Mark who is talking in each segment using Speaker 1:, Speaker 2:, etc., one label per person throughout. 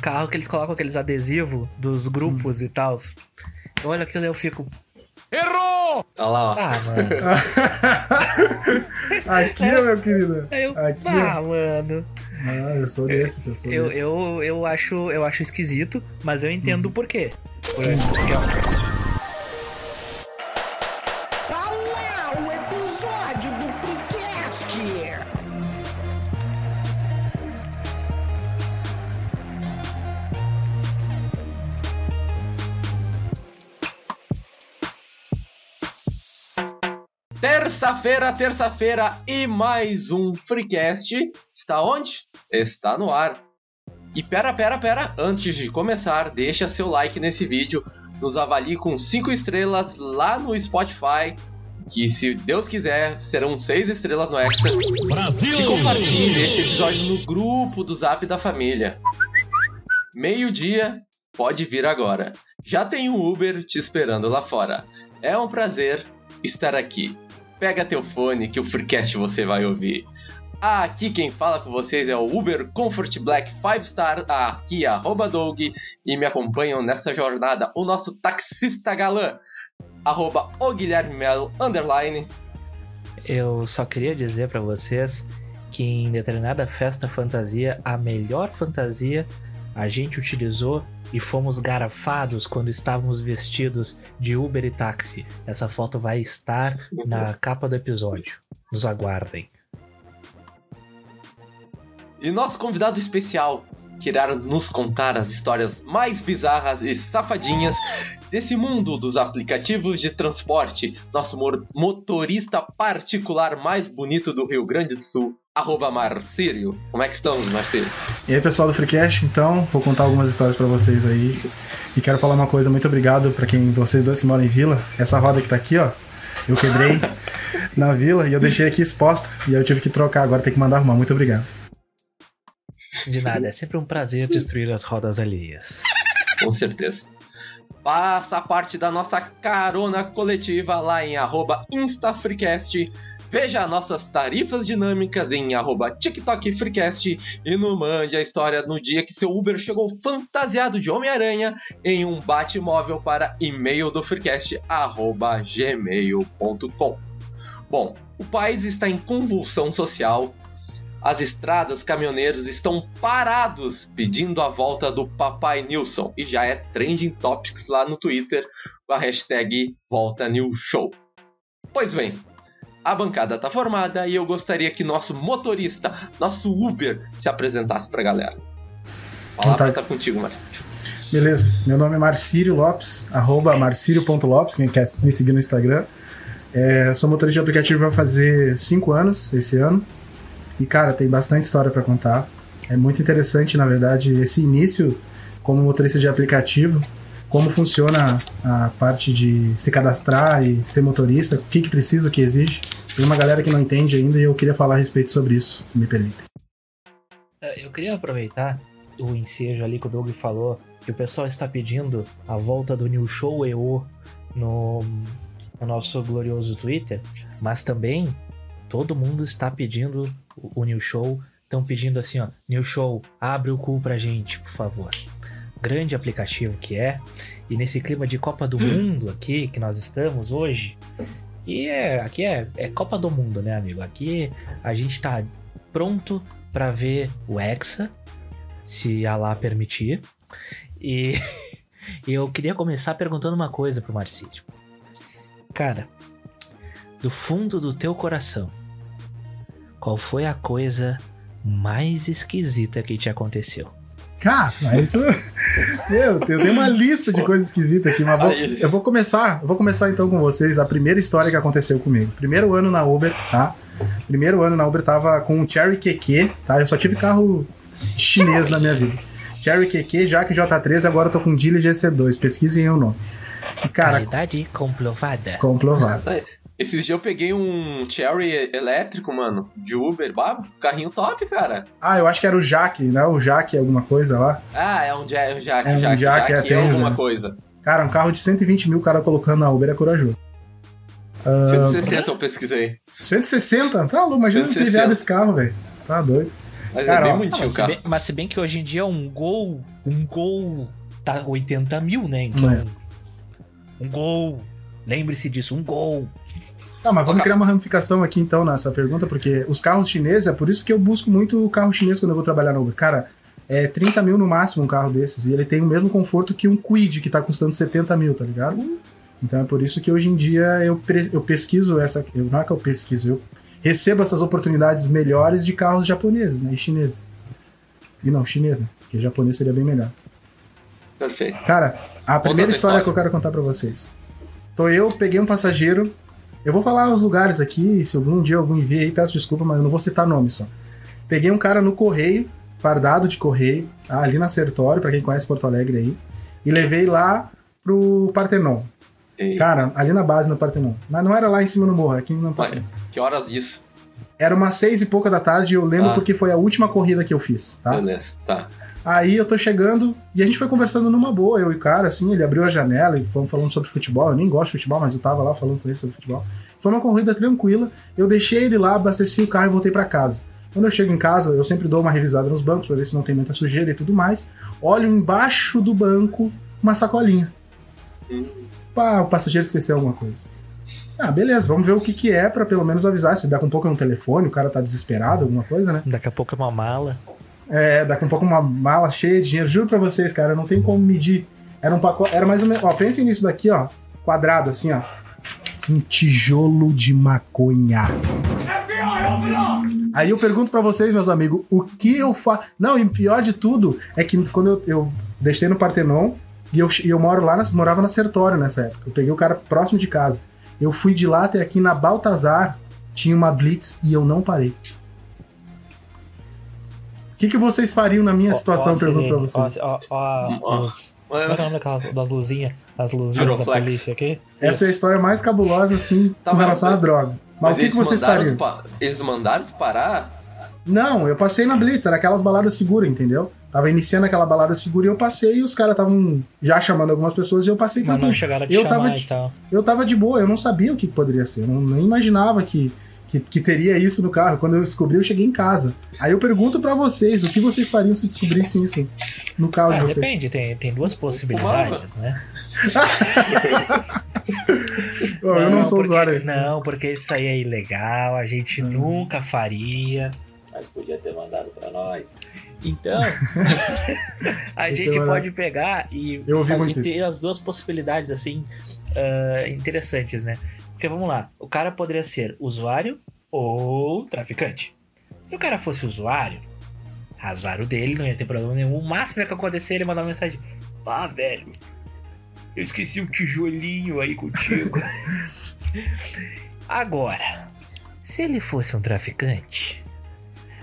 Speaker 1: carros que eles colocam aqueles adesivos dos grupos hum. e tal. Eu olho aquilo e eu fico.
Speaker 2: Errou!
Speaker 3: Olha lá, ó.
Speaker 1: Ah, mano.
Speaker 4: Aqui, é, meu querido.
Speaker 1: Eu,
Speaker 4: Aqui,
Speaker 1: ah, mano.
Speaker 4: Ah, eu sou desses, eu sou
Speaker 1: Eu,
Speaker 4: desses.
Speaker 1: eu, eu, acho, eu acho esquisito, mas eu entendo o porquê. Porque,
Speaker 5: Olá,
Speaker 3: Terça-feira, terça-feira e mais um Freecast. Está onde? Está no ar. E pera, pera, pera, antes de começar, deixa seu like nesse vídeo, nos avalie com 5 estrelas lá no Spotify, que se Deus quiser, serão 6 estrelas no Extra.
Speaker 2: Brasil!
Speaker 3: E compartilhe esse episódio no grupo do Zap da família. Meio-dia, pode vir agora. Já tem um Uber te esperando lá fora. É um prazer estar aqui. Pega teu fone que o Freecast você vai ouvir. Aqui quem fala com vocês é o Uber Comfort Black 5 Star, aqui arroba Doug, e me acompanham nessa jornada o nosso taxista galã, arroba o Guilherme Melo, underline.
Speaker 1: Eu só queria dizer pra vocês que em determinada festa fantasia, a melhor fantasia a gente utilizou e fomos garfados quando estávamos vestidos de Uber e táxi. Essa foto vai estar na capa do episódio. Nos aguardem.
Speaker 3: E nosso convidado especial, que irá nos contar as histórias mais bizarras e safadinhas desse mundo dos aplicativos de transporte, nosso motorista particular mais bonito do Rio Grande do Sul, arroba Marcírio. Como é que estão, Marcírio?
Speaker 4: E aí, pessoal do Freecast, então, vou contar algumas histórias pra vocês aí. E quero falar uma coisa, muito obrigado pra quem vocês dois que moram em Vila. Essa roda que tá aqui, ó, eu quebrei na Vila e eu deixei aqui exposta. E aí eu tive que trocar, agora tem que mandar arrumar. Muito obrigado.
Speaker 1: De nada, é sempre um prazer destruir as rodas alheias.
Speaker 3: Com certeza. Faça parte da nossa carona coletiva lá em InstaFreecast. Veja nossas tarifas dinâmicas em arroba e no mande a história no dia que seu Uber chegou fantasiado de Homem-Aranha em um Batmóvel para e-mail do Freecast arroba gmail.com. Bom, o país está em convulsão social. As estradas, caminhoneiros estão parados pedindo a volta do Papai Nilson e já é trending topics lá no Twitter com a hashtag Volta New Show. Pois bem, a bancada tá formada e eu gostaria que nosso motorista, nosso Uber, se apresentasse pra galera. A palavra
Speaker 4: Então
Speaker 3: tá contigo, Marcelo.
Speaker 4: Beleza, meu nome é Marcírio Lopes, arroba marcírio.lopes, quem quer me seguir no Instagram. É, sou motorista de aplicativo vai fazer 5 anos esse ano. E, cara, tem bastante história pra contar. É muito interessante, na verdade, esse início como motorista de aplicativo, como funciona a parte de se cadastrar e ser motorista, o que, que precisa, o que exige. Tem uma galera que não entende ainda e eu queria falar a respeito sobre isso, se me permitem.
Speaker 1: É, Eu queria aproveitar o ensejo ali que o Doug falou, que o pessoal está pedindo a volta do New Show EO no, no nosso glorioso Twitter, mas também todo mundo está pedindo o, o New Show, estão pedindo assim, ó, New Show, abre o cu pra gente, por favor. Grande aplicativo que é, e nesse clima de Copa do Mundo aqui que nós estamos hoje, e é, aqui é, é Copa do Mundo, né, amigo? Aqui a gente tá pronto para ver o Hexa, se Allah permitir. E eu queria começar perguntando uma coisa pro Marcílio. Cara, do fundo do teu coração, qual foi a coisa mais esquisita que te aconteceu?
Speaker 4: Cara, aí tu... Meu, eu tenho uma lista de coisas esquisitas aqui, mas vou- eu vou começar, eu vou começar então com vocês a primeira história que aconteceu comigo. Primeiro ano na Uber, tá? Primeiro ano na Uber tava com um Cherry QQ, tá? Eu só tive carro chinês na minha vida. Cherry QQ, Jaque J3, agora eu tô com Geely GC2, pesquisem o nome. Cara,
Speaker 1: Qualidade comprovada.
Speaker 4: comprovado.
Speaker 3: Esses dias eu peguei um Cherry elétrico, mano, de Uber, bah, carrinho top, cara.
Speaker 4: Ah, eu acho que era o Jaque, né? O Jaque alguma coisa lá.
Speaker 3: Ah, é um Jack, um Jack,
Speaker 4: É um
Speaker 3: Jack,
Speaker 4: Jack,
Speaker 3: Jack,
Speaker 4: é,
Speaker 3: é alguma
Speaker 4: né?
Speaker 3: coisa.
Speaker 4: Cara, um carro de 120 mil, o cara colocando na Uber é corajoso. Ah,
Speaker 3: 160 eu pesquisei.
Speaker 4: 160? Tá louco, imagina
Speaker 3: 160.
Speaker 4: o PVA desse carro, velho. Tá doido.
Speaker 3: Mas
Speaker 4: Cara,
Speaker 3: é bem
Speaker 1: Ah,
Speaker 3: bonitinho
Speaker 1: mas,
Speaker 3: o
Speaker 1: se
Speaker 3: carro.
Speaker 1: bem, mas se bem que hoje em dia um gol, um gol tá 80 mil, né? Então,
Speaker 4: É.
Speaker 1: um gol. Lembre-se disso, um gol.
Speaker 4: Tá, mas vamos criar uma ramificação aqui então nessa pergunta, porque os carros chineses, é por isso que eu busco muito o carro chinês quando eu vou trabalhar no Uber. Cara, é 30 mil no máximo um carro desses, e ele tem o mesmo conforto que um Quid, que tá custando 70 mil, tá ligado? Então é por isso que hoje em dia eu, eu pesquiso essa. Eu, não é que eu pesquiso, eu recebo essas oportunidades melhores de carros japoneses, né? E chineses. E não, chinês, né? Porque japonês seria bem melhor.
Speaker 3: Perfeito.
Speaker 4: Cara, a primeira história
Speaker 3: história.
Speaker 4: que eu quero contar pra vocês. Tô eu, peguei um passageiro. Eu vou falar os lugares aqui, se algum dia algum envia aí, peço desculpa, mas eu não vou citar nome só. Peguei um cara no correio, fardado de correio, tá? ali na Sertório, pra quem conhece Porto Alegre aí, e levei lá pro Partenon.
Speaker 3: E-
Speaker 4: Cara, ali na base no Partenon. Mas não era lá em cima no morro, aqui no Partenon.
Speaker 3: Que horas isso?
Speaker 4: Era umas seis e pouca da tarde, eu lembro
Speaker 3: Ah.
Speaker 4: porque foi a última corrida que eu fiz, tá?
Speaker 3: Beleza, tá.
Speaker 4: Aí eu tô chegando e a gente foi conversando numa boa, eu e o cara, assim, ele abriu a janela e fomos falando sobre futebol. Eu nem gosto de futebol, mas eu tava lá falando com ele sobre futebol. Foi uma corrida tranquila. Eu deixei ele lá, abasteci o carro e voltei pra casa. Quando eu chego em casa, eu sempre dou uma revisada nos bancos pra ver se não tem muita sujeira e tudo mais. Olho embaixo do banco uma sacolinha. Pá, o passageiro esqueceu alguma coisa. Ah, beleza, vamos ver o que que é pra pelo menos avisar. Se daqui a pouco é um telefone, o cara tá desesperado, alguma coisa, né?
Speaker 1: Daqui a pouco é uma mala.
Speaker 4: É, daqui a pouco uma mala cheia de dinheiro. Juro pra vocês, cara, não tem como medir. Era um pacote. Era mais ou menos. Ó, pensem nisso daqui, ó. Quadrado, assim, ó. Um tijolo de maconha. Aí eu pergunto pra vocês, meus amigos, o que eu faço. Não, e pior de tudo é que quando eu, eu deixei no Partenon e eu, eu moro lá, na- morava na Sertório nessa época. Eu peguei o cara próximo de casa. Eu fui de lá até aqui na Baltazar, tinha uma Blitz e eu não parei. O que, que vocês fariam na minha situação?
Speaker 1: Ó, ó,
Speaker 4: pergunto pra vocês.
Speaker 1: Ó, ó, os- Como é que é o nome daquelas das luzinhas? As luzinhas da polícia aqui?
Speaker 4: Essa é a história mais cabulosa, assim,
Speaker 3: Tá,
Speaker 4: com
Speaker 3: mas-
Speaker 4: relação à droga. Mas, o que, que vocês fariam?
Speaker 3: pa- Eles mandaram tu parar?
Speaker 4: Não, eu passei na Blitz, era aquelas baladas seguras, entendeu? Tava iniciando aquela balada segura e eu passei e os caras estavam já chamando algumas pessoas e eu passei
Speaker 1: Mas não chegaram a te
Speaker 4: Eu
Speaker 1: chamar
Speaker 4: tava
Speaker 1: e
Speaker 4: de-
Speaker 1: tal.
Speaker 4: Eu tava de boa, eu não sabia o que poderia ser, eu não, nem imaginava que, que, que teria isso no carro. Quando eu descobri, eu cheguei em casa. Aí eu pergunto pra vocês, o que vocês fariam se descobrissem isso no carro
Speaker 1: Ah,
Speaker 4: de vocês?
Speaker 1: depende, tem, tem duas possibilidades, né?
Speaker 4: Ô, eu não sou
Speaker 1: porque,
Speaker 4: usuário.
Speaker 1: Não, porque isso aí é ilegal, a gente nunca faria. Mas podia ter mandado pra nós. Então, a gente pode pegar e,
Speaker 4: Eu ouvi muito
Speaker 1: ter as duas possibilidades, assim, ah, interessantes, né? Porque vamos lá, o cara poderia ser usuário ou traficante. Se o cara fosse usuário, azar o dele, não ia ter problema nenhum. O máximo que ia acontecer ele mandar uma mensagem: Ah, velho, eu esqueci um tijolinho aí contigo. Agora, se ele fosse um traficante,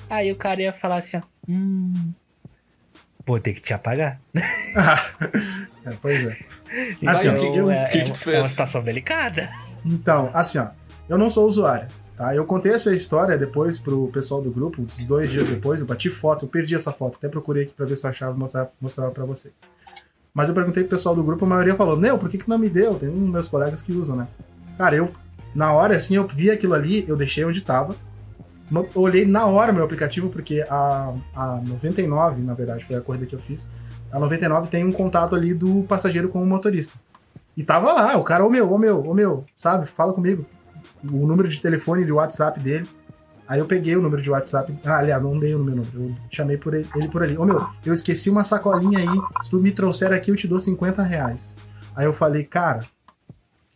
Speaker 1: aí o cara ia falar assim: ó, Hum, vou ter que te apagar.
Speaker 4: É, pois é.
Speaker 3: Mas
Speaker 4: Assim,
Speaker 3: o que que-
Speaker 1: é,
Speaker 3: que
Speaker 1: é-
Speaker 3: que tu
Speaker 1: é uma situação delicada.
Speaker 4: Então, assim, ó, eu não sou usuário, tá? Eu contei essa história depois pro pessoal do grupo, uns dois dias depois, eu bati foto, eu perdi essa foto, até procurei aqui pra ver se eu achava e mostrar, mostrava pra vocês. Mas eu perguntei pro pessoal do grupo, a maioria falou, Neu, por que que não me deu? Tem dos meus colegas que usam, né? Cara, eu, na hora, assim, eu vi aquilo ali, eu deixei onde tava, olhei na hora meu aplicativo, porque a, a 99, na verdade, foi a corrida que eu fiz, a 99 tem um contato ali do passageiro com o motorista. E tava lá, o cara, ô meu, ô meu, ô meu, sabe? Fala comigo. O número de telefone e de WhatsApp dele. Aí eu peguei o número de WhatsApp. Ah, aliás, não dei o meu número. Eu chamei por ele, ele por ali. Ô meu, eu esqueci uma sacolinha aí. Se tu me trouxer aqui, eu te dou 50 reais. Aí eu falei, cara,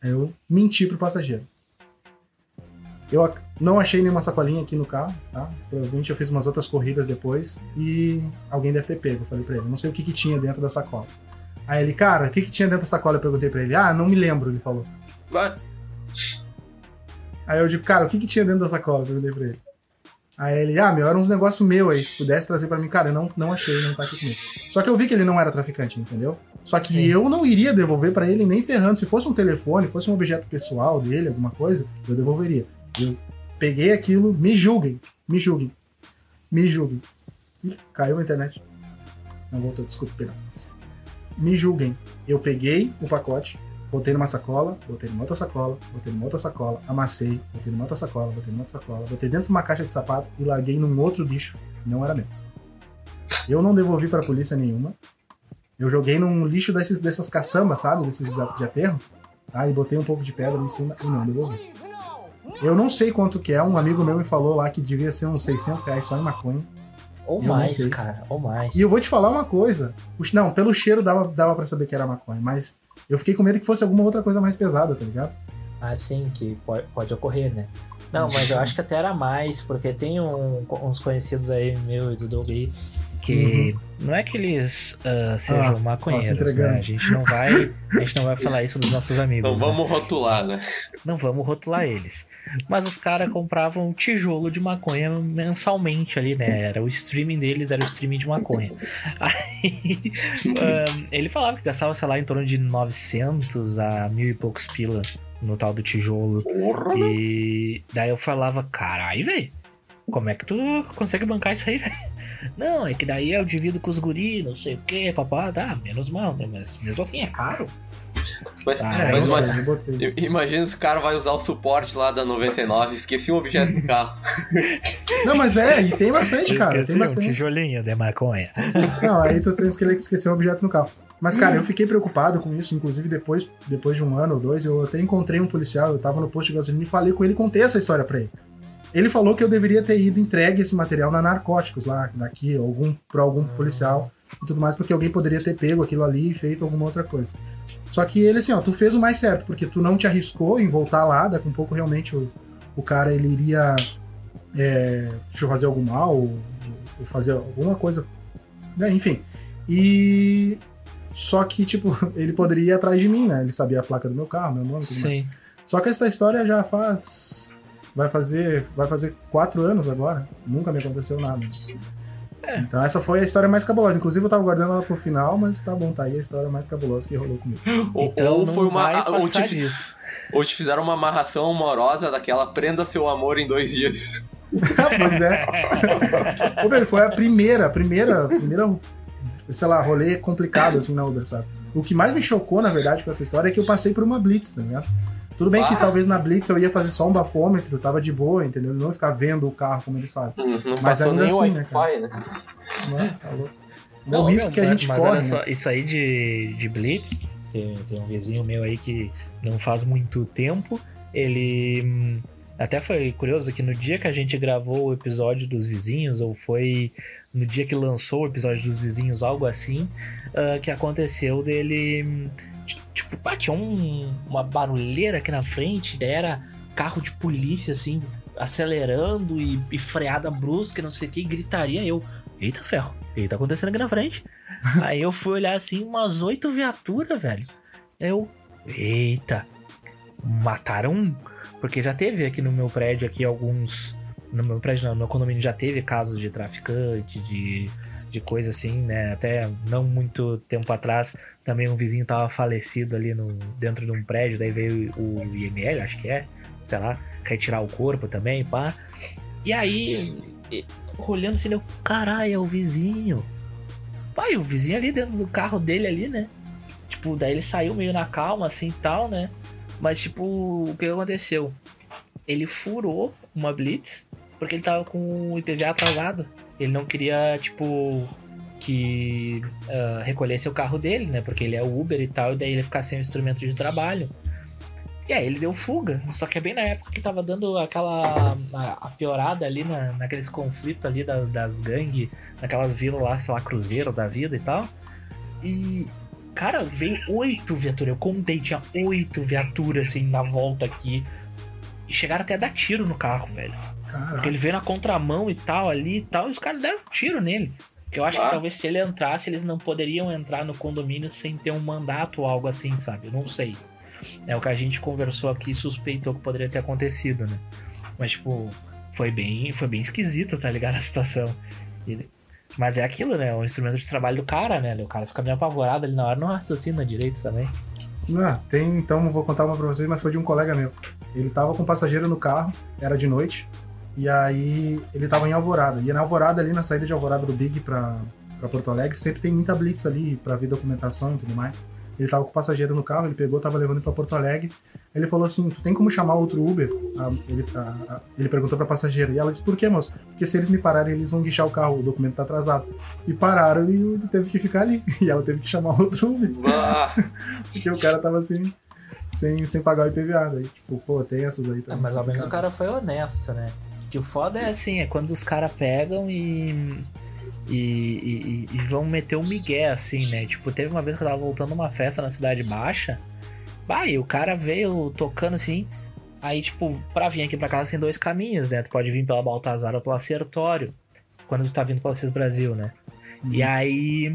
Speaker 4: eu menti pro passageiro. Eu não achei nenhuma sacolinha aqui no carro, tá? Provavelmente eu fiz umas outras corridas depois e alguém deve ter pego. Eu falei pra ele, não sei o que, que tinha dentro da sacola. Aí ele, cara, o que, que tinha dentro da sacola? Eu perguntei pra ele. Ah, não me lembro, ele falou.
Speaker 3: Vai.
Speaker 4: Aí eu digo, cara, o que, que tinha dentro da sacola? Eu perguntei pra ele. Aí ele, ah, meu, era uns negócios meu aí, se pudesse trazer pra mim. Cara, eu não, não achei, não tá aqui comigo. Só que eu vi que ele não era traficante, entendeu? Só que
Speaker 1: Sim.
Speaker 4: eu não iria devolver pra ele nem ferrando. Se fosse um telefone, fosse um objeto pessoal dele, alguma coisa, eu devolveria. Eu peguei aquilo, me julguem, me julguem, me julguem. Ih, caiu a internet. Não voltou, desculpa, perdão. Me julguem. Eu peguei o pacote, botei numa sacola, botei numa outra sacola, botei numa outra sacola, amassei, botei numa outra sacola, botei numa outra sacola, botei dentro de uma caixa de sapato e larguei num outro lixo não era meu. Eu não devolvi pra polícia nenhuma. Eu joguei num lixo desses, dessas caçambas, sabe? Desses de, de aterro. Tá? E botei um pouco de pedra em cima e não devolvi. Eu não sei quanto que é. Um amigo meu me falou lá que devia ser uns 600 reais só em maconha.
Speaker 1: Ou
Speaker 4: Eu
Speaker 1: mais, cara, ou mais.
Speaker 4: E eu vou te falar uma coisa. Não, pelo cheiro dava, dava pra saber que era maconha, mas eu fiquei com medo que fosse alguma outra coisa mais pesada, tá ligado?
Speaker 1: Ah, sim, que pode, pode ocorrer, né? Não, mas eu acho que até era mais, porque tem um- uns conhecidos aí, meu e do Doug aí, que não é que eles ah, sejam
Speaker 4: Uhum. Ah,
Speaker 1: maconheiros,
Speaker 4: entregando.
Speaker 1: né? A gente não vai, a gente não vai falar isso dos nossos amigos.
Speaker 3: Não
Speaker 1: né?
Speaker 3: vamos rotular, né?
Speaker 1: Não vamos rotular eles. Mas os caras compravam um tijolo de maconha mensalmente ali, né? Era o streaming deles, era o streaming de maconha. Aí, ahn, ele falava que gastava, sei lá, em torno de 900 a mil e poucos pila no tal do tijolo.
Speaker 3: Porra,
Speaker 1: E daí eu falava, caralho, velho, como é que tu consegue bancar isso aí, velho? Não, é que daí eu divido com os guri, não sei o que, papá, tá, menos mal, né? Mas mesmo assim é caro.
Speaker 3: Mas,
Speaker 1: Ah,
Speaker 3: mas
Speaker 4: eu não
Speaker 3: ima-
Speaker 4: sei, eu botei.
Speaker 3: i- imagina se o cara vai usar o suporte lá da 99, esqueci um objeto do carro.
Speaker 4: Não, mas é, e tem bastante, cara.
Speaker 1: Esqueci
Speaker 4: Tem
Speaker 1: um
Speaker 4: bastante.
Speaker 1: tijolinho de maconha.
Speaker 4: Não, aí tu tens que esquecer o objeto no carro. Mas, cara, eu fiquei preocupado com isso. Inclusive, depois, depois de um ano ou dois, eu até encontrei um policial. Eu tava no posto de gasolina e falei com ele, contei essa história pra ele. Ele falou que eu deveria ter ido entregue esse material na Narcóticos, lá, daqui, algum, pra algum policial e tudo mais, porque alguém poderia ter pego aquilo ali e feito alguma outra coisa. Só que ele, assim, ó, tu fez o mais certo, porque tu não te arriscou em voltar lá, daqui um pouco realmente o, o cara ele iria é, fazer algum mal, ou, ou fazer alguma coisa, né, enfim. E só que, tipo, ele poderia ir atrás de mim, né? Ele sabia a placa do meu carro, meu nome.
Speaker 1: Sim.
Speaker 4: Só que essa história já faz. Vai fazer. Vai fazer quatro anos agora. Nunca me aconteceu nada. Então essa foi a história mais cabulosa. Inclusive eu tava guardando ela pro final, mas tá bom, tá aí a história mais cabulosa que rolou comigo.
Speaker 3: Ou,
Speaker 1: Então
Speaker 3: ou foi uma. ou, te,
Speaker 1: disso.
Speaker 3: ou te fizeram uma amarração amorosa daquela prenda seu amor em dois dias.
Speaker 4: pois é. Ô, velho, foi a primeira, a primeira, a primeira, sei lá, rolê complicado assim na Uber, sabe? O que mais me chocou, na verdade, com essa história é que eu passei por uma blitz, tá ligado? Tudo bem que
Speaker 3: Ah.
Speaker 4: talvez na blitz eu ia fazer só um bafômetro, tava de boa, entendeu? Não ia ficar vendo o carro como eles fazem.
Speaker 3: Não, não
Speaker 4: Mas
Speaker 3: passou
Speaker 4: ainda
Speaker 3: nem o
Speaker 4: assim, né,
Speaker 3: Wi-Fi, né?
Speaker 4: Não é? Tá louco.
Speaker 1: Não,
Speaker 4: o risco
Speaker 1: meu,
Speaker 4: que a gente
Speaker 1: mas
Speaker 4: corre.
Speaker 1: olha
Speaker 4: né?
Speaker 1: só, isso aí de, de Blitz, tem, tem um vizinho meu aí que não faz muito tempo, ele. Até foi curioso que no dia que a gente gravou o episódio dos vizinhos, ou foi no dia que lançou o episódio dos vizinhos, algo assim, ah, que aconteceu dele. Tipo, pá, tinha um- uma barulheira aqui na frente, daí era carro de polícia, assim, acelerando e, e freada brusca, não sei o que, e gritaria. Eu, eita ferro, o que tá acontecendo aqui na frente? Aí eu fui olhar assim, umas oito viaturas, velho. Eu, eita, mataram um. Porque já teve aqui no meu prédio aqui alguns. No meu prédio, não, no meu condomínio já teve casos de traficante, de, de coisa assim, né? Até não muito tempo atrás, também um vizinho tava falecido ali no, dentro de um prédio, daí veio o IML, acho que é, sei lá, quer tirar o corpo também, pá. E aí, olhando assim, eu, caralho, é o vizinho. Pai, o vizinho ali dentro do carro dele ali, né? Tipo, daí ele saiu meio na calma, assim tal, né? Mas, tipo, o que aconteceu? Ele furou uma Blitz porque ele tava com o IPVA atrasado. Ele não queria, tipo, que ah, recolhesse o carro dele, né? Porque ele é Uber e tal, e daí ele ficar sem o instrumento de trabalho. E aí ele deu fuga. Só que é bem na época que tava dando aquela a, a piorada ali na, naqueles conflitos ali das, das gangues, naquelas vilas lá, sei lá, cruzeiro da vida e tal. E, cara, veio oito viaturas. Eu contei, tinha oito viaturas assim na volta aqui. E chegaram até a dar tiro no carro, velho. Porque
Speaker 4: Caralho.
Speaker 1: ele veio na contramão e tal, ali e tal, e os caras deram tiro nele. Porque eu acho
Speaker 3: Ah.
Speaker 1: que talvez se ele entrasse, eles não poderiam entrar no condomínio sem ter um mandato ou algo assim, sabe? Eu não sei. É o que a gente conversou aqui e suspeitou que poderia ter acontecido, né? Mas, tipo, foi bem, foi bem esquisito, tá ligado? A situação. Ele- Mas é aquilo, né? O instrumento de trabalho do cara, né? O cara fica meio apavorado ali na hora, não raciocina direito também.
Speaker 4: Ah, tem, então vou contar uma pra vocês, mas foi de um colega meu. Ele tava com um passageiro no carro, era de noite, e aí ele tava em Alvorada. E na Alvorada, ali na saída de Alvorada do Big pra, pra Porto Alegre, sempre tem muita blitz ali pra ver documentação e tudo mais. Ele tava com o passageiro no carro, ele pegou, tava levando ele pra Porto Alegre. Ele falou assim: Tu tem como chamar outro Uber? Ah, ele, ah, ah, ele perguntou pra passageira. E ela disse: Por quê, moço? Porque se eles me pararem, eles vão guichar o carro, o documento tá atrasado. E pararam e ele teve que ficar ali. E ela teve que chamar outro Uber. Porque o cara tava assim, sem, sem pagar o IPVA. Daí, tipo, pô, tem essas aí
Speaker 1: Ah,
Speaker 4: também.
Speaker 1: mas ao menos o cara foi honesto, né? Que o foda é assim, é quando os caras pegam e, e, e- e vão meter um migué, assim, né? Tipo, teve uma vez que eu tava voltando uma festa na Cidade Baixa, vai, o cara veio tocando assim, aí, tipo, pra vir aqui pra casa tem dois caminhos, né? Tu pode vir pela Baltazar ou pela Sertório, quando tu tá vindo pela Cis Brasil, né? E aí,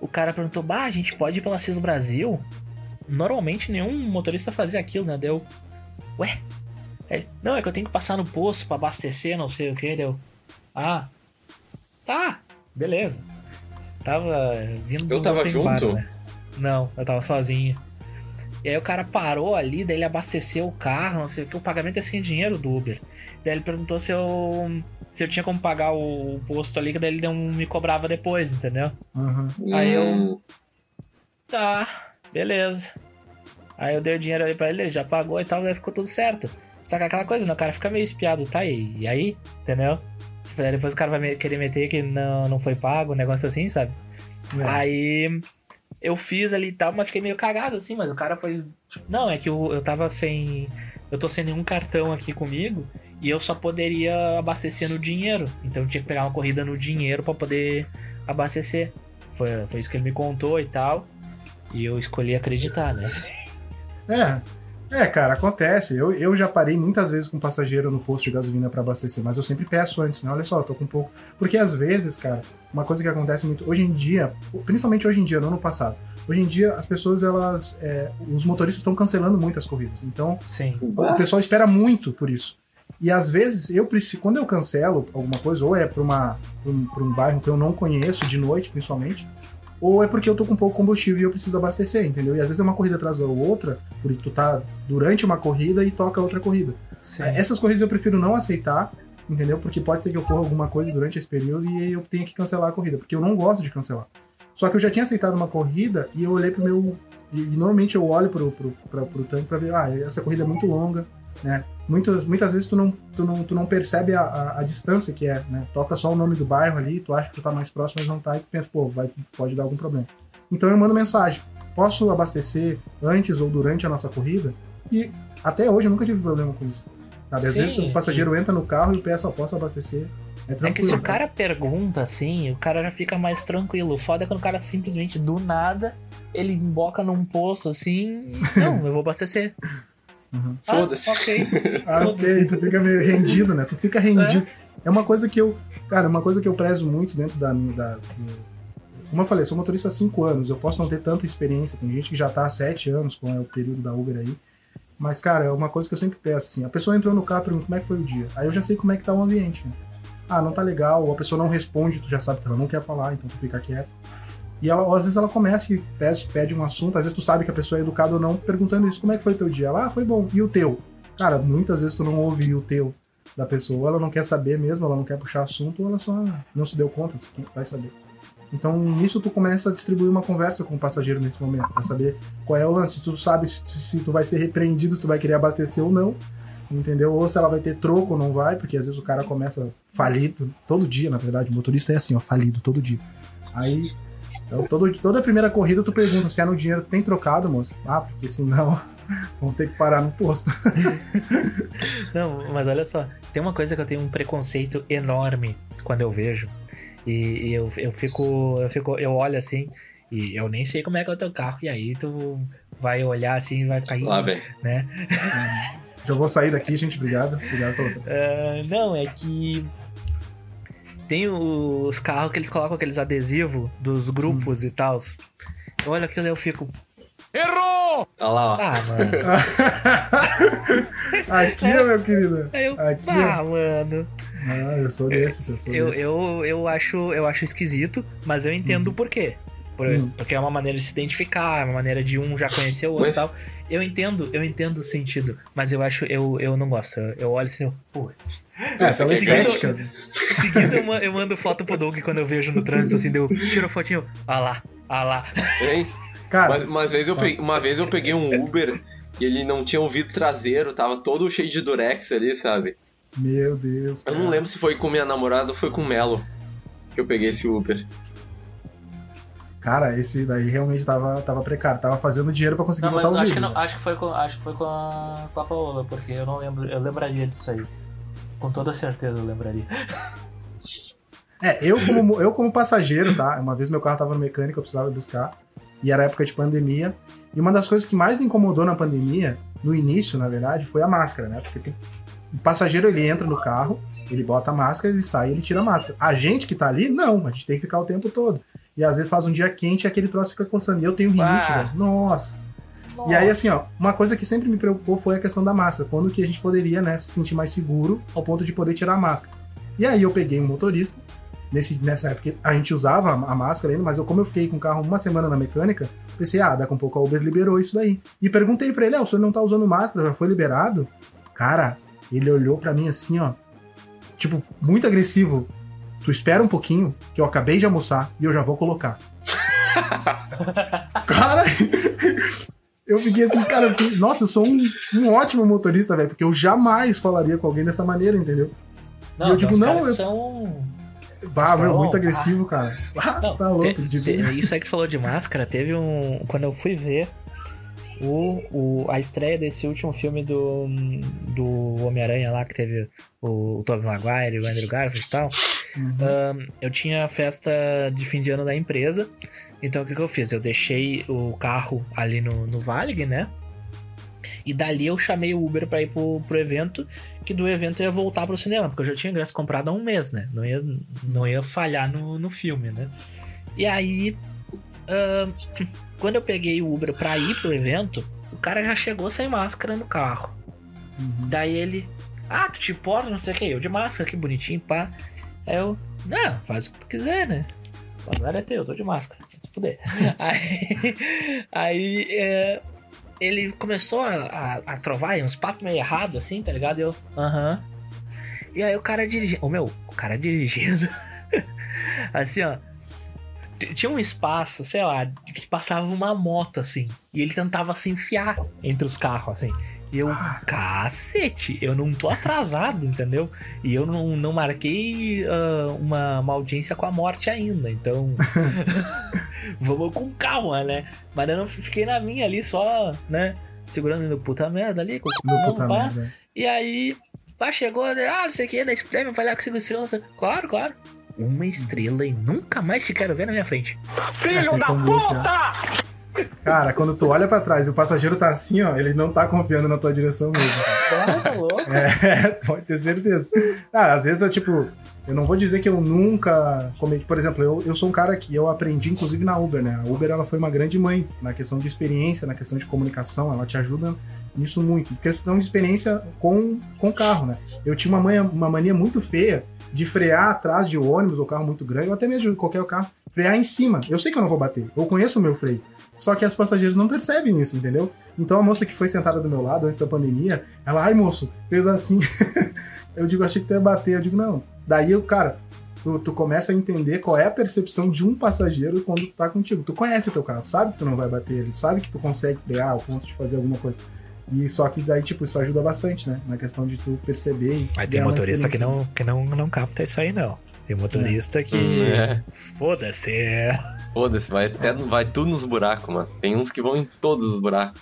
Speaker 1: o cara perguntou, bah, a gente pode ir pela Cis Brasil? Normalmente nenhum motorista fazia aquilo, né? Deu, ué, ele, não, é que eu tenho que passar no posto pra abastecer, não sei o que. Deu. Ah, tá, beleza. Tava vindo
Speaker 3: Eu
Speaker 1: do
Speaker 3: tava
Speaker 1: open
Speaker 3: junto?
Speaker 1: né? Não, eu tava sozinho. E aí o cara parou ali, daí ele abasteceu o carro, não sei o que, o pagamento é sem dinheiro do Uber. Daí ele perguntou se eu. se eu tinha como pagar o, o posto ali, que daí ele não me cobrava depois, entendeu?
Speaker 4: Aham.
Speaker 1: Aí eu-
Speaker 3: hum,
Speaker 1: Tá, beleza. Aí eu dei o dinheiro ali pra ele, ele já pagou e tal, daí ficou tudo certo. Só que aquela coisa, né? O cara fica meio espiado, tá? E, e aí? Entendeu? Daí depois o cara vai querer meter que não, não foi pago, um negócio assim, sabe?
Speaker 4: É.
Speaker 1: Aí eu fiz ali e tal, mas fiquei meio cagado assim, mas o cara foi. tipo, não, é que eu, eu tava sem. Eu tô sem nenhum cartão aqui comigo e eu só poderia abastecer no dinheiro. Então eu tinha que pegar uma corrida no dinheiro pra poder abastecer. Foi, foi isso que ele me contou e tal. E eu escolhi acreditar, né?
Speaker 4: É, é, cara, acontece. Eu, eu já parei muitas vezes com passageiro no posto de gasolina pra abastecer, mas eu sempre peço antes, né? Olha só, eu tô com um pouco. Porque às vezes, cara, uma coisa que acontece muito. Hoje em dia, principalmente hoje em dia, não no passado. Hoje em dia, as pessoas, elas. é, os motoristas estão cancelando muitas corridas. Então,
Speaker 1: Sim.
Speaker 4: o pessoal espera muito por isso. E às vezes, eu preciso, quando eu cancelo alguma coisa, ou é pra, um, pra um bairro que eu não conheço, de noite principalmente, ou é porque eu tô com pouco combustível e eu preciso abastecer, entendeu? E às vezes é uma corrida atrás da outra, porque tu tá durante uma corrida e toca outra corrida.
Speaker 1: Sim.
Speaker 4: Essas corridas eu prefiro não aceitar, entendeu? Porque pode ser que ocorra alguma coisa durante esse período e eu tenha que cancelar a corrida, porque eu não gosto de cancelar. Só que eu já tinha aceitado uma corrida e eu olhei pro meu. E, e normalmente eu olho pro, pro, pra, pro tanque pra ver, ah, essa corrida é muito longa, né? Muitas, muitas vezes tu não, tu não, tu não percebe a, a, a distância que é, né? Toca só o nome do bairro ali, tu acha que tu tá mais próximo, mas não tá, e tu pensa, pô, vai, pode dar algum problema. Então eu mando mensagem. Posso abastecer antes ou durante a nossa corrida? E até hoje eu nunca tive problema com isso. Sabe? Às
Speaker 1: Sim,
Speaker 4: vezes o passageiro entra no carro e peço, ó, posso abastecer. É
Speaker 1: É que se o
Speaker 4: né?
Speaker 1: cara pergunta assim, o cara já fica mais tranquilo. O foda é quando o cara simplesmente do nada ele emboca num poço assim. Não, eu vou abastecer.
Speaker 4: Uhum.
Speaker 1: Ah,
Speaker 3: Foda-se.
Speaker 1: ok.
Speaker 4: Ah, ok, tu fica meio rendido, né? Tu fica rendido. É. uma coisa que eu. Cara, uma coisa que eu prezo muito dentro da. da como eu falei, sou motorista há 5 anos. Eu posso não ter tanta experiência. Tem gente que já tá há 7 anos, com é o período da Uber aí. Mas, cara, é uma coisa que eu sempre peço, assim. A pessoa entrou no carro e pergunta como é que foi o dia. Aí eu já sei como é que tá o ambiente, né? Ah, não tá legal, ou a pessoa não responde, tu já sabe que ela não quer falar, então tu fica quieto. E ela, às vezes ela começa e pede, pede um assunto, às vezes tu sabe que a pessoa é educada ou não, perguntando isso, como é que foi teu dia? Ela, ah, foi bom. E o teu? Cara, muitas vezes tu não ouve o teu da pessoa, ela não quer saber mesmo, ela não quer puxar assunto, ou ela só não se deu conta, quem vai saber. Então, nisso tu começa a distribuir uma conversa com o passageiro nesse momento, pra saber qual é o lance, se tu sabe se, se tu vai ser repreendido, se tu vai querer abastecer ou não, entendeu? Ou se ela vai ter troco ou não vai, porque às vezes o cara começa falido, todo dia, na verdade, o motorista é assim, ó, falido todo dia. Aí, então, todo, toda primeira corrida tu pergunta se é no dinheiro, tem trocado, moço? Ah, porque senão vão ter que parar no posto.
Speaker 1: Não, mas olha só, tem uma coisa que eu tenho um preconceito enorme quando eu vejo. E, e eu, eu fico. Eu fico. Eu olho assim, e eu nem sei como é que é o teu carro. E aí tu vai olhar assim e vai ficar
Speaker 3: Lá,
Speaker 1: rindo,
Speaker 3: velho.
Speaker 1: né?
Speaker 4: Já vou sair daqui, gente, obrigado. Obrigado pela
Speaker 1: Ah, não, é que tem os carros que eles colocam aqueles adesivos dos grupos e tal. Eu olho aquilo e eu fico,
Speaker 2: Errou!
Speaker 3: Olha lá, ó.
Speaker 1: ah, mano.
Speaker 4: Aqui, ó, meu querido.
Speaker 1: Eu,
Speaker 4: Aqui,
Speaker 1: ah, mano.
Speaker 4: Ah, eu sou desses, eu sou
Speaker 1: Eu,
Speaker 4: desses.
Speaker 1: eu, eu, acho, eu acho esquisito, mas eu entendo o porquê. Por-
Speaker 4: Hum.
Speaker 1: Porque é uma maneira de se identificar, é uma maneira de um já conhecer o outro e tal. Eu entendo, eu entendo o sentido, mas eu acho, eu, eu não gosto. Eu, eu olho assim, eu, putz.
Speaker 4: É, pela
Speaker 3: que é
Speaker 4: estética.
Speaker 1: Em seguida eu, eu mando foto pro Doug quando eu vejo no trânsito, assim, deu, tira a fotinho, ah lá, ah lá.
Speaker 3: Hein?
Speaker 4: Cara,
Speaker 3: Mas uma vez, eu peguei, uma vez eu peguei um Uber e ele não tinha ouvido traseiro, tava todo cheio de durex ali, sabe?
Speaker 4: meu Deus.
Speaker 3: Eu
Speaker 4: cara.
Speaker 3: não lembro se foi com minha namorada ou foi com o Melo que eu peguei esse Uber.
Speaker 4: Cara, esse daí realmente tava, tava precário. Tava fazendo dinheiro pra conseguir
Speaker 1: Não,
Speaker 4: botar o
Speaker 1: acho que, não, acho, que foi com, acho que foi com a, com a Paola, porque eu não lembro. Eu lembraria disso aí. Com toda certeza eu lembraria.
Speaker 4: É, eu como, eu como passageiro, tá? Uma vez meu carro tava no mecânico, eu precisava buscar. E era época de pandemia. E uma das coisas que mais me incomodou na pandemia, no início, na verdade, foi a máscara, né? Porque o passageiro, ele entra no carro, ele bota a máscara, ele sai ele tira a máscara. A gente que tá ali, não. A gente tem que ficar o tempo todo. E às vezes faz um dia quente e aquele troço fica coçando. E eu tenho rinite, velho. Nossa. E aí, assim, ó, uma coisa que sempre me preocupou foi a questão da máscara. Quando que a gente poderia, né, se sentir mais seguro ao ponto de poder tirar a máscara. E aí eu peguei um motorista. Nesse, nessa época a gente usava a máscara ainda, mas eu, como eu fiquei com o carro uma semana na mecânica, pensei, ah, daqui a um pouco a Uber liberou isso daí. E perguntei pra ele, ah, o senhor não tá usando máscara, já foi liberado? Cara, ele olhou pra mim assim, ó, tipo, muito agressivo. Tu espera um pouquinho, que eu acabei de almoçar e eu já vou colocar. eu fiquei assim, cara, nossa, eu sou um, um ótimo motorista, velho, porque eu jamais falaria com alguém dessa maneira, entendeu?
Speaker 1: Não,
Speaker 4: E eu digo, não, eu-
Speaker 1: são.
Speaker 4: Bah, meu, muito agressivo, cara. Ah,
Speaker 1: Não,
Speaker 4: tá louco,
Speaker 1: te-
Speaker 4: de
Speaker 1: te-
Speaker 4: ver.
Speaker 1: Isso aí que tu falou de máscara, teve um. Quando eu fui ver o, o, a estreia desse último filme do, do Homem-Aranha lá, que teve o, o Tobey Maguire, o Andrew Garfield e tal.
Speaker 4: Uhum.
Speaker 1: Ahn, eu tinha festa de fim de ano da empresa. Então o que, que eu fiz? Eu deixei o carro ali no, no Valig, né? E dali eu chamei o Uber pra ir pro, pro evento, que do evento eu ia voltar pro cinema, porque eu já tinha ingresso comprado há um mês, né? Não ia, não ia falhar no, no filme, né? E aí, ahn, quando eu peguei o Uber pra ir pro evento, o cara já chegou sem máscara no carro.
Speaker 4: Uhum.
Speaker 1: Daí ele, ah, tu te importa, não sei o que, eu de máscara, que bonitinho, pá. Aí eu, não, faz o que tu quiser, né? O azar é teu, eu tô de máscara, fuder. aí, aí é, ele começou a, a, a trovar uns papos meio errados, assim, tá ligado? E eu, aham. E aí o cara dirigindo, o meu, o cara dirigindo, assim, ó. Tinha um espaço, sei lá, que passava uma moto, assim. E ele tentava se enfiar entre os carros, assim. E eu, cacete, eu não tô atrasado, entendeu? E eu não, não marquei ah, uma, uma audiência com a morte ainda, então. vamos com calma, né? Mas eu não fiquei na minha ali só, né? Segurando no puta merda ali, com o
Speaker 4: puta
Speaker 1: pá.
Speaker 4: merda.
Speaker 1: E aí, pá, chegou, né? ah, não sei o que, na Splame, vai lá consigo estrela. não sei- Claro, claro. Uma estrela e nunca mais te quero ver na minha frente.
Speaker 4: Filho da puta! Cara, quando tu olha pra trás e o passageiro tá assim, ó, ele não tá confiando na tua direção mesmo.
Speaker 1: Ah, tá louco?
Speaker 4: É, pode ter certeza. Ah, às vezes eu, tipo, eu não vou dizer que eu nunca cometi. Por exemplo, eu, eu sou um cara que eu aprendi, inclusive, na Uber, né? A Uber, ela foi uma grande mãe na questão de experiência, na questão de comunicação, ela te ajuda nisso muito. Questão de experiência com, com carro, né? Eu tinha uma, manha, uma mania muito feia de frear atrás de ônibus ou carro muito grande, ou até mesmo qualquer carro, frear em cima. Eu sei que eu não vou bater, eu conheço o meu freio. Só que as passageiros não percebem isso, entendeu? Então a moça que foi sentada do meu lado antes da pandemia, ela, ai moço, fez assim. eu digo, achei que tu ia bater. Eu digo, não. Daí eu, cara, tu, tu começa a entender qual é a percepção de um passageiro quando tu tá contigo. Tu conhece o teu carro, sabe que tu não vai bater ele, sabe que tu consegue frear ao ponto de fazer alguma coisa. E só que daí, tipo, isso ajuda bastante, né? Na questão de tu perceber. e
Speaker 1: Mas tem motorista que não, que não, não capta isso aí, não. Tem motorista que.
Speaker 3: É.
Speaker 1: Foda-se. é.
Speaker 3: Foda-se, vai, até, vai tudo nos buracos, mano. Tem uns que vão em todos os buracos.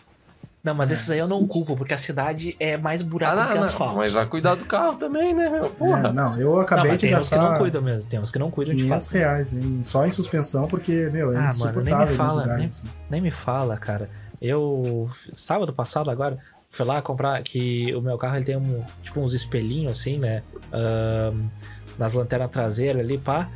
Speaker 1: Não, mas esses aí eu não culpo, porque a cidade é mais buraco
Speaker 3: Ah,
Speaker 1: que
Speaker 3: não, não,
Speaker 1: asfalto.
Speaker 3: mas vai cuidar do carro também, né, meu? Porra.
Speaker 4: É, não, eu
Speaker 1: Não,
Speaker 4: acabei
Speaker 1: mas
Speaker 4: de
Speaker 1: tem uns que não
Speaker 4: gastar
Speaker 1: cuidam mesmo. Tem uns que não cuidam de
Speaker 4: 500
Speaker 1: fato.
Speaker 4: reais em- só em suspensão, porque, meu, é
Speaker 1: Ah, mano,
Speaker 4: insuportável
Speaker 1: nem me fala,
Speaker 4: lugares,
Speaker 1: nem-
Speaker 4: assim.
Speaker 1: Nem me fala, cara. Eu, sábado passado agora, fui lá comprar, que o meu carro ele tem um, tipo uns espelhinhos assim, né? Ahn, nas lanternas traseiras ali, pá.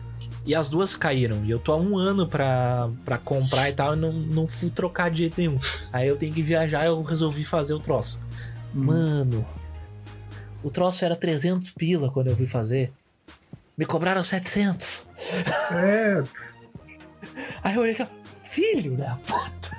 Speaker 1: E as duas caíram. E eu tô há um ano pra, pra comprar e tal, e não, não fui trocar de jeito nenhum. Aí eu tenho que viajar eu resolvi fazer o troço.
Speaker 4: Hum.
Speaker 1: Mano, o troço era 300 pila quando eu fui fazer. Me cobraram 700.
Speaker 4: É,
Speaker 1: Aí eu olhei assim, filho da puta.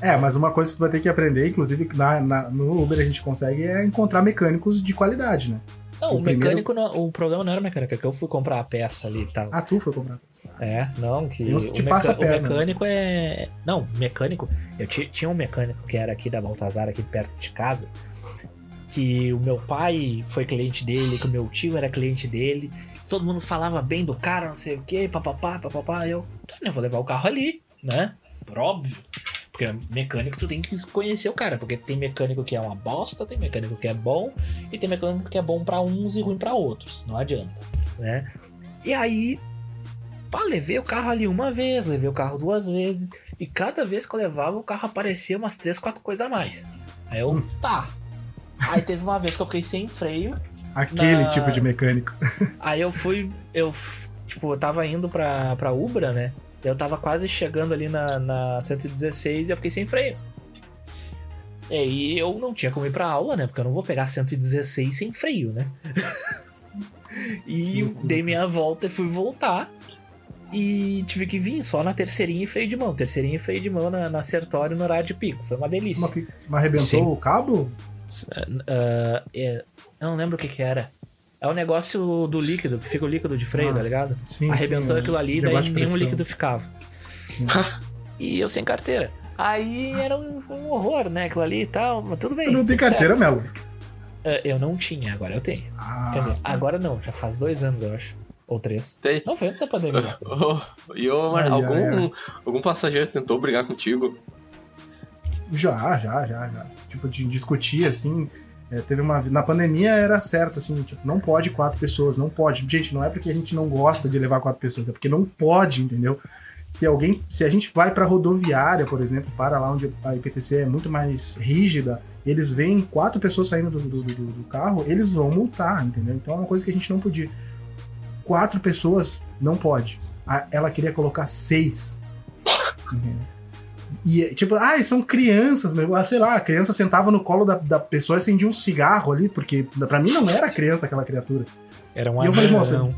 Speaker 4: É, mas uma coisa que tu vai ter que aprender, inclusive na, na- no Uber a gente consegue, é encontrar mecânicos de qualidade, né?
Speaker 1: Não,
Speaker 4: O
Speaker 1: o,
Speaker 4: primeiro-
Speaker 1: mecânico, não- o problema não era o mecânico, é que eu fui comprar a peça ali e tal.
Speaker 4: Ah, tu foi comprar.
Speaker 1: É, não, que
Speaker 4: Tem uns que
Speaker 1: o,
Speaker 4: te
Speaker 1: meca-
Speaker 4: passa a
Speaker 1: o
Speaker 4: perna.
Speaker 1: mecânico é. Não, mecânico. Eu ti- tinha um mecânico que era aqui da Baltazar, aqui perto de casa. Que o meu pai foi cliente dele, que o meu tio era cliente dele. Todo mundo falava bem do cara, não sei o que, papapá, papapá. Eu, tá, né, vou levar o carro ali, né? Por óbvio. Porque mecânico tu tem que conhecer o cara, porque tem mecânico que é uma bosta, tem mecânico que é bom, e tem mecânico que é bom pra uns e ruim pra outros. Não adianta, né? E aí, pá, levei o carro ali uma vez, levei o carro duas vezes, e cada vez que eu levava, o carro aparecia umas três, quatro coisas a mais. Aí eu, tá. Aí teve uma vez que eu fiquei sem freio,
Speaker 4: Aquele
Speaker 1: Na-
Speaker 4: tipo de mecânico.
Speaker 1: Aí eu fui, eu, tipo, eu tava indo pra, pra Ubra, né? Eu tava quase chegando ali na, na 116 e eu fiquei sem freio. E aí eu não tinha como ir pra aula, né? Porque eu não vou pegar 116 sem freio, né? e dei minha volta e fui voltar. E tive que vir só na terceirinha e freio de mão. Terceirinha e freio de mão na, na Sertório no horário de pico. Foi uma delícia.
Speaker 4: Mas arrebentou
Speaker 1: Sim.
Speaker 4: o cabo?
Speaker 1: Ah, é, eu não lembro o que que era. É o negócio do líquido, que fica o líquido de freio,
Speaker 4: Ah,
Speaker 1: tá ligado?
Speaker 4: Sim.
Speaker 1: Arrebentou
Speaker 4: sim,
Speaker 1: aquilo ali, daí nenhum líquido ficava. E eu sem carteira. Aí era um, um horror, né? Aquilo ali e tal, mas tudo bem.
Speaker 4: Tu não tem carteira. Melo?
Speaker 1: Ah, eu não tinha, agora eu tenho.
Speaker 4: Ah,
Speaker 1: Quer dizer, agora não, já faz dois anos, eu acho. Ou três.
Speaker 3: Tem.
Speaker 1: Não foi antes da pandemia.
Speaker 3: Ô, E ô, Mar-
Speaker 4: Ai,
Speaker 3: algum,
Speaker 4: ai, ai.
Speaker 3: algum passageiro tentou brigar contigo?
Speaker 4: Já, já, já, já. Tipo, de discutir, assim. É, teve uma. Na pandemia era certo, assim, tipo, não pode quatro pessoas, não pode. Gente, não é porque a gente não gosta de levar quatro pessoas, é porque não pode, entendeu? Se alguém. Se a gente vai pra rodoviária, por exemplo, para lá onde a IPTC é muito mais rígida, eles veem quatro pessoas saindo do, do, do- do carro, eles vão multar, entendeu? Então é uma coisa que a gente não podia. Quatro pessoas não pode. Ela queria colocar seis. Entendeu? E, tipo, ah, são crianças, meu. Ah, sei lá, a criança sentava no colo da, da pessoa e acendia um cigarro ali, porque pra mim não era criança aquela criatura.
Speaker 1: Era um
Speaker 4: E eu falei, moça.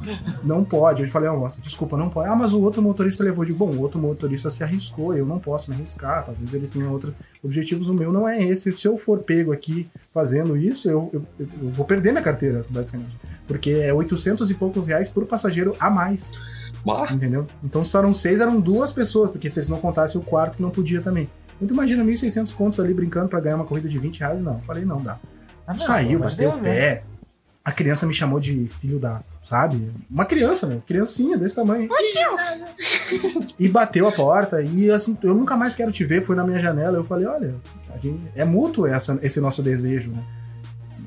Speaker 4: Não pode. Eu falei, moça, desculpa, não pode. Ah, mas o outro motorista levou. Digo, bom, o outro motorista se arriscou, eu não posso me arriscar. Talvez ele tenha outros objetivos. O meu não é esse. Se eu for pego aqui fazendo isso, eu, eu, eu vou perder minha carteira, basicamente. Porque é 800 e poucos reais por passageiro a mais.
Speaker 3: Bah,
Speaker 4: Entendeu? Então, se eram seis, eram duas pessoas, porque se eles não contassem o quarto, que não podia também. Então, imagina 1.600 contos ali brincando pra ganhar uma corrida de 20 reais. Não, falei, não dá.
Speaker 1: Ah, não,
Speaker 4: Saiu, bateu o
Speaker 1: Deus, né?
Speaker 4: pé. A criança me chamou de filho da. Sabe? Uma criança, meu. Criancinha desse tamanho. E bateu a porta. E assim, eu nunca mais quero te ver. Foi na minha janela. Eu falei, olha, a gente- é mútuo essa, esse nosso desejo, né?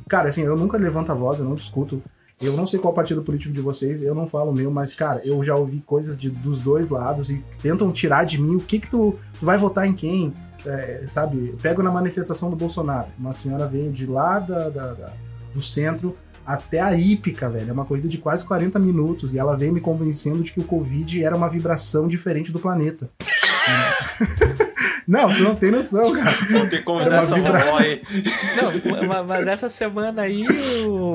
Speaker 4: Cara, assim, eu nunca levanto a voz, eu não discuto. Eu não sei qual partido político de vocês, eu não falo meu, mas, cara, eu já ouvi coisas de- dos dois lados e tentam tirar de mim o que que tu, tu vai votar em quem, é, sabe? Pego na manifestação do Bolsonaro. Uma senhora veio de lá da, da- da- do centro até a Ípica, velho. É uma corrida de quase 40 minutos e ela veio me convencendo de que o Covid era uma vibração diferente do planeta. não, tu não tem noção, cara.
Speaker 3: que convidar
Speaker 4: É uma
Speaker 3: essa
Speaker 4: vibra-
Speaker 3: aí.
Speaker 1: Não, ma- mas essa semana aí o-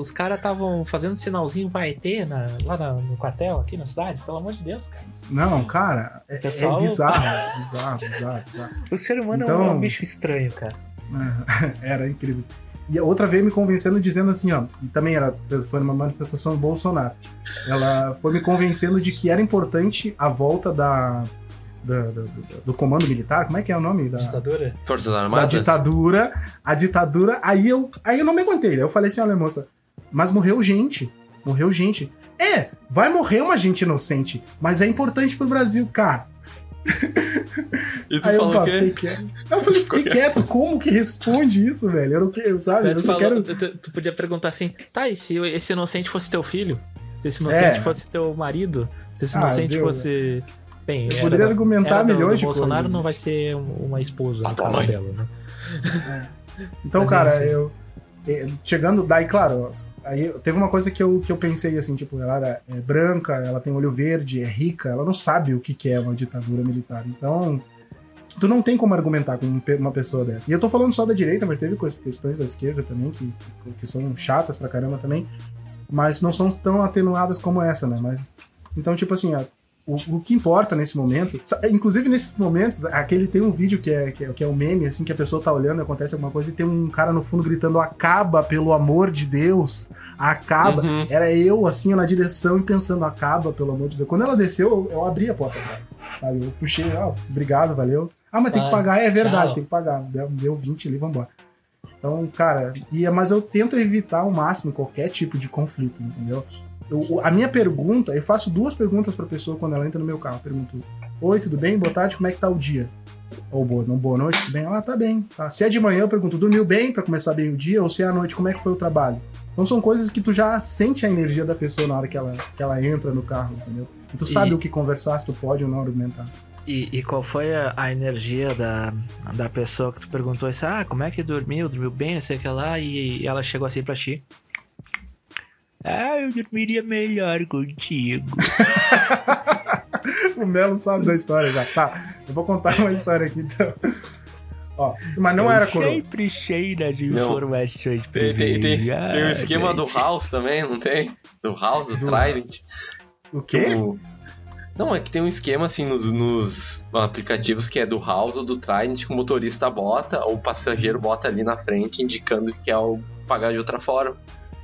Speaker 1: os caras estavam fazendo sinalzinho pra ET na- lá na- no quartel aqui na cidade. Pelo amor de Deus, cara.
Speaker 4: Não, cara, é,
Speaker 1: Pessoal-
Speaker 4: é bizarro, bizarro, bizarro, bizarro.
Speaker 1: O ser humano é um-
Speaker 4: Então-
Speaker 1: é um bicho estranho, cara.
Speaker 4: Era incrível. E a outra veio me convencendo dizendo assim, ó, e também era, foi numa manifestação do Bolsonaro. Ela foi me convencendo de que era importante a volta da, da- da- do, do comando militar, como é que é o nome? Da,
Speaker 1: Ditadura?
Speaker 3: Forças
Speaker 4: da
Speaker 3: Armadas?
Speaker 4: ditadura, a ditadura, aí eu, aí eu não me aguentei. Aí eu falei assim, olha, moça, mas morreu gente, morreu gente. É, vai morrer uma gente inocente, mas é importante pro Brasil, cara.
Speaker 3: E tu
Speaker 4: Aí eu
Speaker 3: falou o
Speaker 4: falei,
Speaker 3: quê?
Speaker 4: fiquei quieto. Eu falei, fiquei quieto, como que responde isso, velho? Eu não quero, sabe? Eu
Speaker 1: tu, falou-
Speaker 4: quero...
Speaker 1: tu- tu podia perguntar assim, tá, e se esse inocente fosse teu filho? Se esse inocente
Speaker 4: É.
Speaker 1: fosse teu marido? Se esse
Speaker 4: Ah,
Speaker 1: inocente
Speaker 4: Deus.
Speaker 1: Bem,
Speaker 4: Eu poderia
Speaker 1: da-
Speaker 4: argumentar
Speaker 1: do-
Speaker 4: milhões
Speaker 1: do
Speaker 4: de
Speaker 1: Bolsonaro
Speaker 4: coisas.
Speaker 1: não vai ser um- uma esposa
Speaker 3: Ah,
Speaker 1: no
Speaker 3: tá, mãe.
Speaker 1: dela, né?
Speaker 4: Então,
Speaker 1: Mas,
Speaker 4: cara,
Speaker 1: enfim.
Speaker 4: eu. eh, Chegando, daí, claro, aí teve uma coisa que eu, que eu pensei assim, tipo, ela era é, branca, ela tem olho verde, é rica, ela não sabe o que, que é uma ditadura militar. Então, tu não tem como argumentar com um uma pessoa dessa. E eu tô falando só da direita, mas teve questões da esquerda também, que, que são chatas pra caramba também, mas não são tão atenuadas como essa, né? Mas, então, tipo assim, o, o que importa nesse momento, sa- inclusive nesses momentos, aquele tem um vídeo que é, que é, que é um meme, assim, que a pessoa tá olhando, acontece alguma coisa e tem um cara no fundo gritando: acaba, pelo amor de Deus, acaba.
Speaker 3: Uhum.
Speaker 4: Era eu, assim, na direção e pensando: acaba, pelo amor de Deus. Quando ela desceu, eu, eu abri a porta. Sabe? Eu puxei, ó, obrigado, valeu. Ah, mas tem que
Speaker 1: Vai,
Speaker 4: pagar, é verdade,
Speaker 1: tchau.
Speaker 4: tem que pagar. Deu, deu 20 ali, vambora. Então, cara, e, mas eu tento evitar ao máximo qualquer tipo de conflito, entendeu? Eu- a minha pergunta, eu faço duas perguntas pra pessoa quando ela entra no meu carro. Eu pergunto: Oi, tudo bem? Boa tarde, como é que tá o dia? Ou boa, não, boa noite, tudo bem? Ela tá bem. Tá. Se é de manhã, eu pergunto: dormiu bem pra começar bem o dia? Ou se é à noite, como é que foi o trabalho? Então são coisas que tu já sente a energia da pessoa na hora que ela, que ela entra no carro, entendeu? E tu sabe
Speaker 1: E-
Speaker 4: o que conversar, se tu pode ou não argumentar.
Speaker 1: E, e qual foi a, a energia da, da pessoa que tu perguntou assim, ah, como é que dormiu? Dormiu bem, não sei o que lá, e ela chegou assim pra ti. Ah, eu dormiria melhor contigo.
Speaker 4: o Melo sabe da história já. Tá, eu vou contar uma história aqui então. Ó, mas não
Speaker 1: Eu
Speaker 4: era coroa.
Speaker 1: Sempre cheio das
Speaker 3: Não.
Speaker 1: informações
Speaker 3: Tem, tem, tem, tem o esquema do
Speaker 1: privilegiadas.
Speaker 3: House também, não tem? Do House, do, Trident.
Speaker 4: O quê?
Speaker 3: O- Não, é que tem um esquema assim nos, nos aplicativos que é do House ou do Trident que o motorista bota, ou o passageiro bota ali na frente, indicando que quer o pagar de outra forma.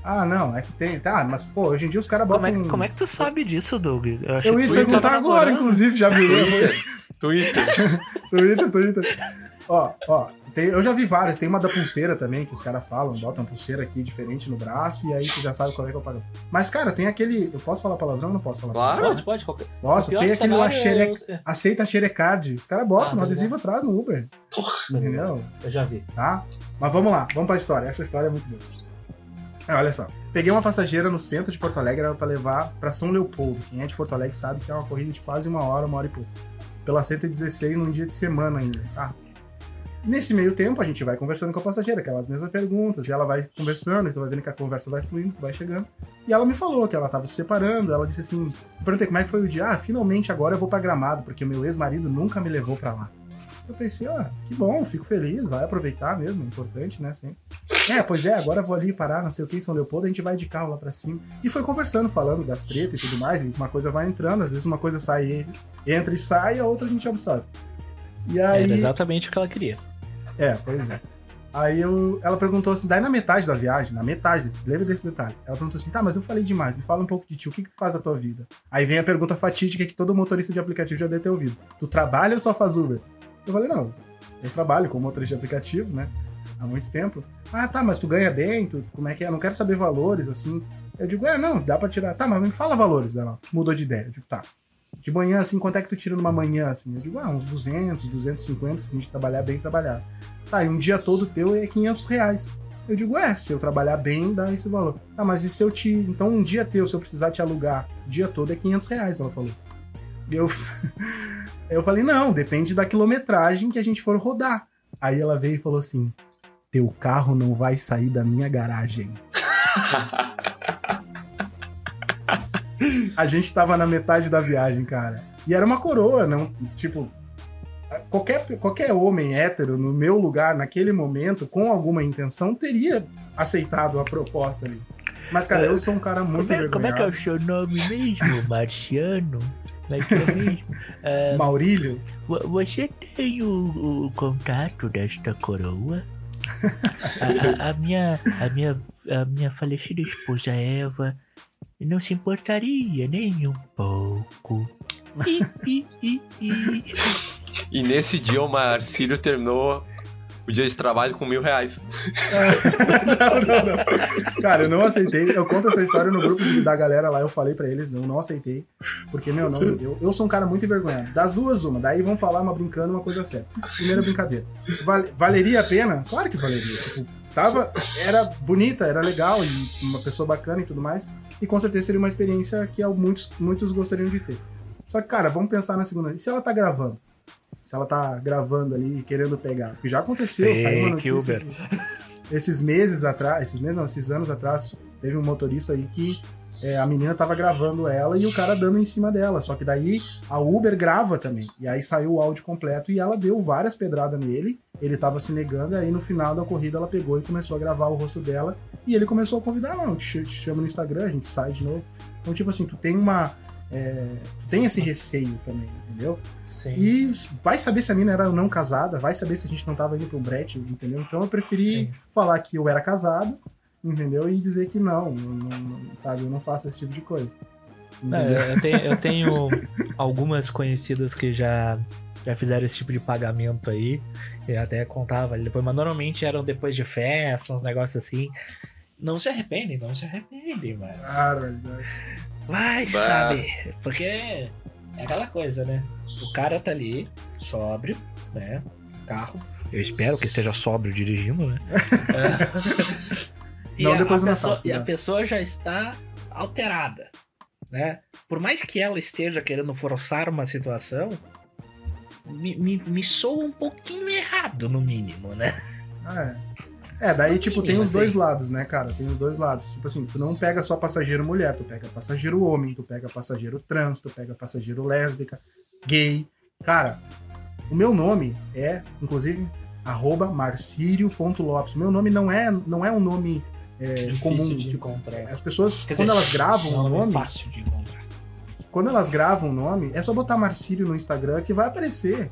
Speaker 4: Ah, não, é que tem. Tá, mas pô, hoje em dia os caras
Speaker 1: Como
Speaker 4: botam.
Speaker 1: é, como é que tu sabe disso, Doug? Eu, achei
Speaker 4: Eu
Speaker 1: que
Speaker 4: ia te perguntar agora, inclusive, já viu?
Speaker 3: Twitter.
Speaker 4: Twitter, Twitter. Ó, ó, tem- eu já vi várias. Tem uma da pulseira também, que os caras falam, botam pulseira aqui diferente no braço, e aí tu já sabe qual é que é o padrão. Mas, cara, tem aquele. Eu posso falar palavrão ou não posso falar?
Speaker 3: Claro.
Speaker 1: Pode, pode. Qualquer...
Speaker 4: Posso, tem aquele lá,
Speaker 1: cenário
Speaker 4: xere...
Speaker 1: é-
Speaker 4: aceita xerecard. Os caras botam
Speaker 1: Ah,
Speaker 4: um
Speaker 1: tá
Speaker 4: adesivo atrás no Uber. Entendeu?
Speaker 1: Eu já vi.
Speaker 4: Tá? Mas vamos lá, vamos pra história. Essa história é muito boa. Ah, olha só. Peguei uma passageira no centro de Porto Alegre era pra levar pra São Leopoldo. Quem é de Porto Alegre sabe que é uma corrida de quase uma hora, uma hora e pouco. Pela 116 num dia de semana ainda. Tá? Nesse meio tempo, a gente vai conversando com a passageira, aquelas mesmas perguntas, e ela vai conversando, então vai vendo que a conversa vai fluindo, vai chegando. E ela me falou que ela tava se separando, ela disse assim: perguntei como é que foi o dia. Ah, finalmente agora eu vou pra gramado, porque o meu ex-marido nunca me levou pra lá. Eu pensei, ó, que bom, fico feliz, vai aproveitar mesmo, é importante, né, sempre. É, pois é, agora vou ali parar, não sei o que, em São Leopoldo, a gente vai de carro lá pra cima. E foi conversando, falando das tretas e tudo mais, e uma coisa vai entrando, às vezes uma coisa sai, entra e sai, a outra a gente absorve. E aí...
Speaker 1: Era exatamente o que ela queria.
Speaker 4: É, pois é. Aí eu, ela perguntou assim, daí na metade da viagem, na metade, lembra desse detalhe. Ela perguntou assim, tá, mas eu falei demais, me fala um pouco de ti, o que, que tu faz da tua vida? Aí vem a pergunta fatídica que todo motorista de aplicativo já deve ter ouvido. Tu trabalha ou só faz Uber? Eu falei, não, eu trabalho como motorista de aplicativo, né? Há muito tempo. Ah, tá, mas tu ganha bem, tu, como é que é? Eu não quero saber valores, assim. Eu digo, é, não, dá pra tirar. Tá, mas me fala valores dela. Mudou de ideia. Eu digo, tá. De manhã, assim, quanto é que tu tira numa manhã, assim? Eu digo, ah, uns 200, 250, se a gente trabalhar bem, trabalhar. Tá, e um dia todo teu é 500 reais. Eu digo, é, se eu trabalhar bem, dá esse valor. Ah, mas e se eu te. Então, um dia teu, se eu precisar te alugar, o dia todo é 500 reais, ela falou. E eu. eu falei, não, depende da quilometragem que a gente for rodar. Aí ela veio e falou assim: teu carro não vai sair da minha garagem. A gente tava na metade da viagem, cara. E era uma coroa, não, tipo, qualquer, qualquer homem hétero no meu lugar, naquele momento, com alguma intenção, teria aceitado a proposta ali. Mas, cara, eu sou um cara muito
Speaker 1: Como é, como é que é o seu nome mesmo? Marciano? É mesmo? Ah,
Speaker 4: Maurílio?
Speaker 1: vo- você tem o, o contato desta coroa? A, a- a minha, a, minha, a minha falecida esposa Eva não se importaria nem um pouco. Ih, ih, ih.
Speaker 3: E nesse dia o Marcílio terminou o dia de trabalho com mil reais.
Speaker 4: não, não, não. Cara, eu não aceitei. Eu conto essa história no grupo da galera lá. Eu falei pra eles, não, não aceitei. Porque, meu, não, eu, eu sou um cara muito envergonhado. Das duas, uma. Daí vão falar uma brincando, uma coisa séria. Primeira brincadeira. Val- valeria a pena? Claro que valeria. Tipo, tava, era bonita, era legal e uma pessoa bacana e tudo mais. E com certeza seria uma experiência que muitos, muitos gostariam de ter. Só que, cara, vamos pensar na segunda. E se ela tá gravando? Se ela tá gravando ali e querendo pegar? Porque já aconteceu, saiu uma notícia.
Speaker 1: Uber.
Speaker 4: Esses meses atrás, esses meses não, esses anos atrás, teve um motorista aí que é, a menina tava gravando ela e o cara dando em cima dela. Só que daí a Uber grava também. E aí saiu o áudio completo e ela deu várias pedradas nele. Ele tava se negando, e aí no final da corrida ela pegou e começou a gravar o rosto dela. E ele começou a convidar, não, te, te chamo no Instagram, a gente sai de novo. Então, tipo assim, tu tem uma. é, tem esse receio também, entendeu?
Speaker 1: Sim.
Speaker 4: E vai saber se a mina era ou não casada, vai saber se a gente não tava indo um brete, entendeu? Então eu preferi
Speaker 1: Sim.
Speaker 4: falar que eu era casado, entendeu? E dizer que não, não- não- sabe? Eu não faço esse tipo de coisa.
Speaker 1: Não, eu, eu tenho, eu tenho algumas conhecidas que já, já fizeram esse tipo de pagamento aí. Eu até contava ali depois, mas normalmente eram depois de festa, uns negócios assim. Não se arrependem, não se arrependem, mas.
Speaker 4: Cara,
Speaker 1: Vai
Speaker 3: Bah.
Speaker 1: saber. Porque é aquela coisa, né? O cara tá ali, sóbrio, né? Carro. Eu espero que esteja sóbrio dirigindo, né? e,
Speaker 4: Não,
Speaker 1: a,
Speaker 4: depois
Speaker 1: a pessoa,
Speaker 4: Natal,
Speaker 1: e a
Speaker 4: né?
Speaker 1: pessoa já está alterada, né? Por mais que ela esteja querendo forçar uma situação, me, me, me soa um pouquinho errado, no mínimo, né?
Speaker 4: é. É, daí, tipo, tem os dois lados, né, cara? Tem os dois lados. Tipo assim, tu não pega só passageiro mulher, tu pega passageiro homem, tu pega passageiro trans, tu pega passageiro lésbica, gay. Cara, o meu nome é, inclusive, arroba marcírio.lopes. Meu nome não é, não é um nome é, comum.
Speaker 1: De
Speaker 4: Tipo,
Speaker 1: encontrar.
Speaker 4: as pessoas,
Speaker 1: Quer
Speaker 4: quando
Speaker 1: dizer,
Speaker 4: elas gravam
Speaker 1: É
Speaker 4: o
Speaker 1: um nome
Speaker 4: nome,
Speaker 1: fácil de encontrar.
Speaker 4: quando elas gravam o nome, é só botar Marcílio no Instagram que vai aparecer.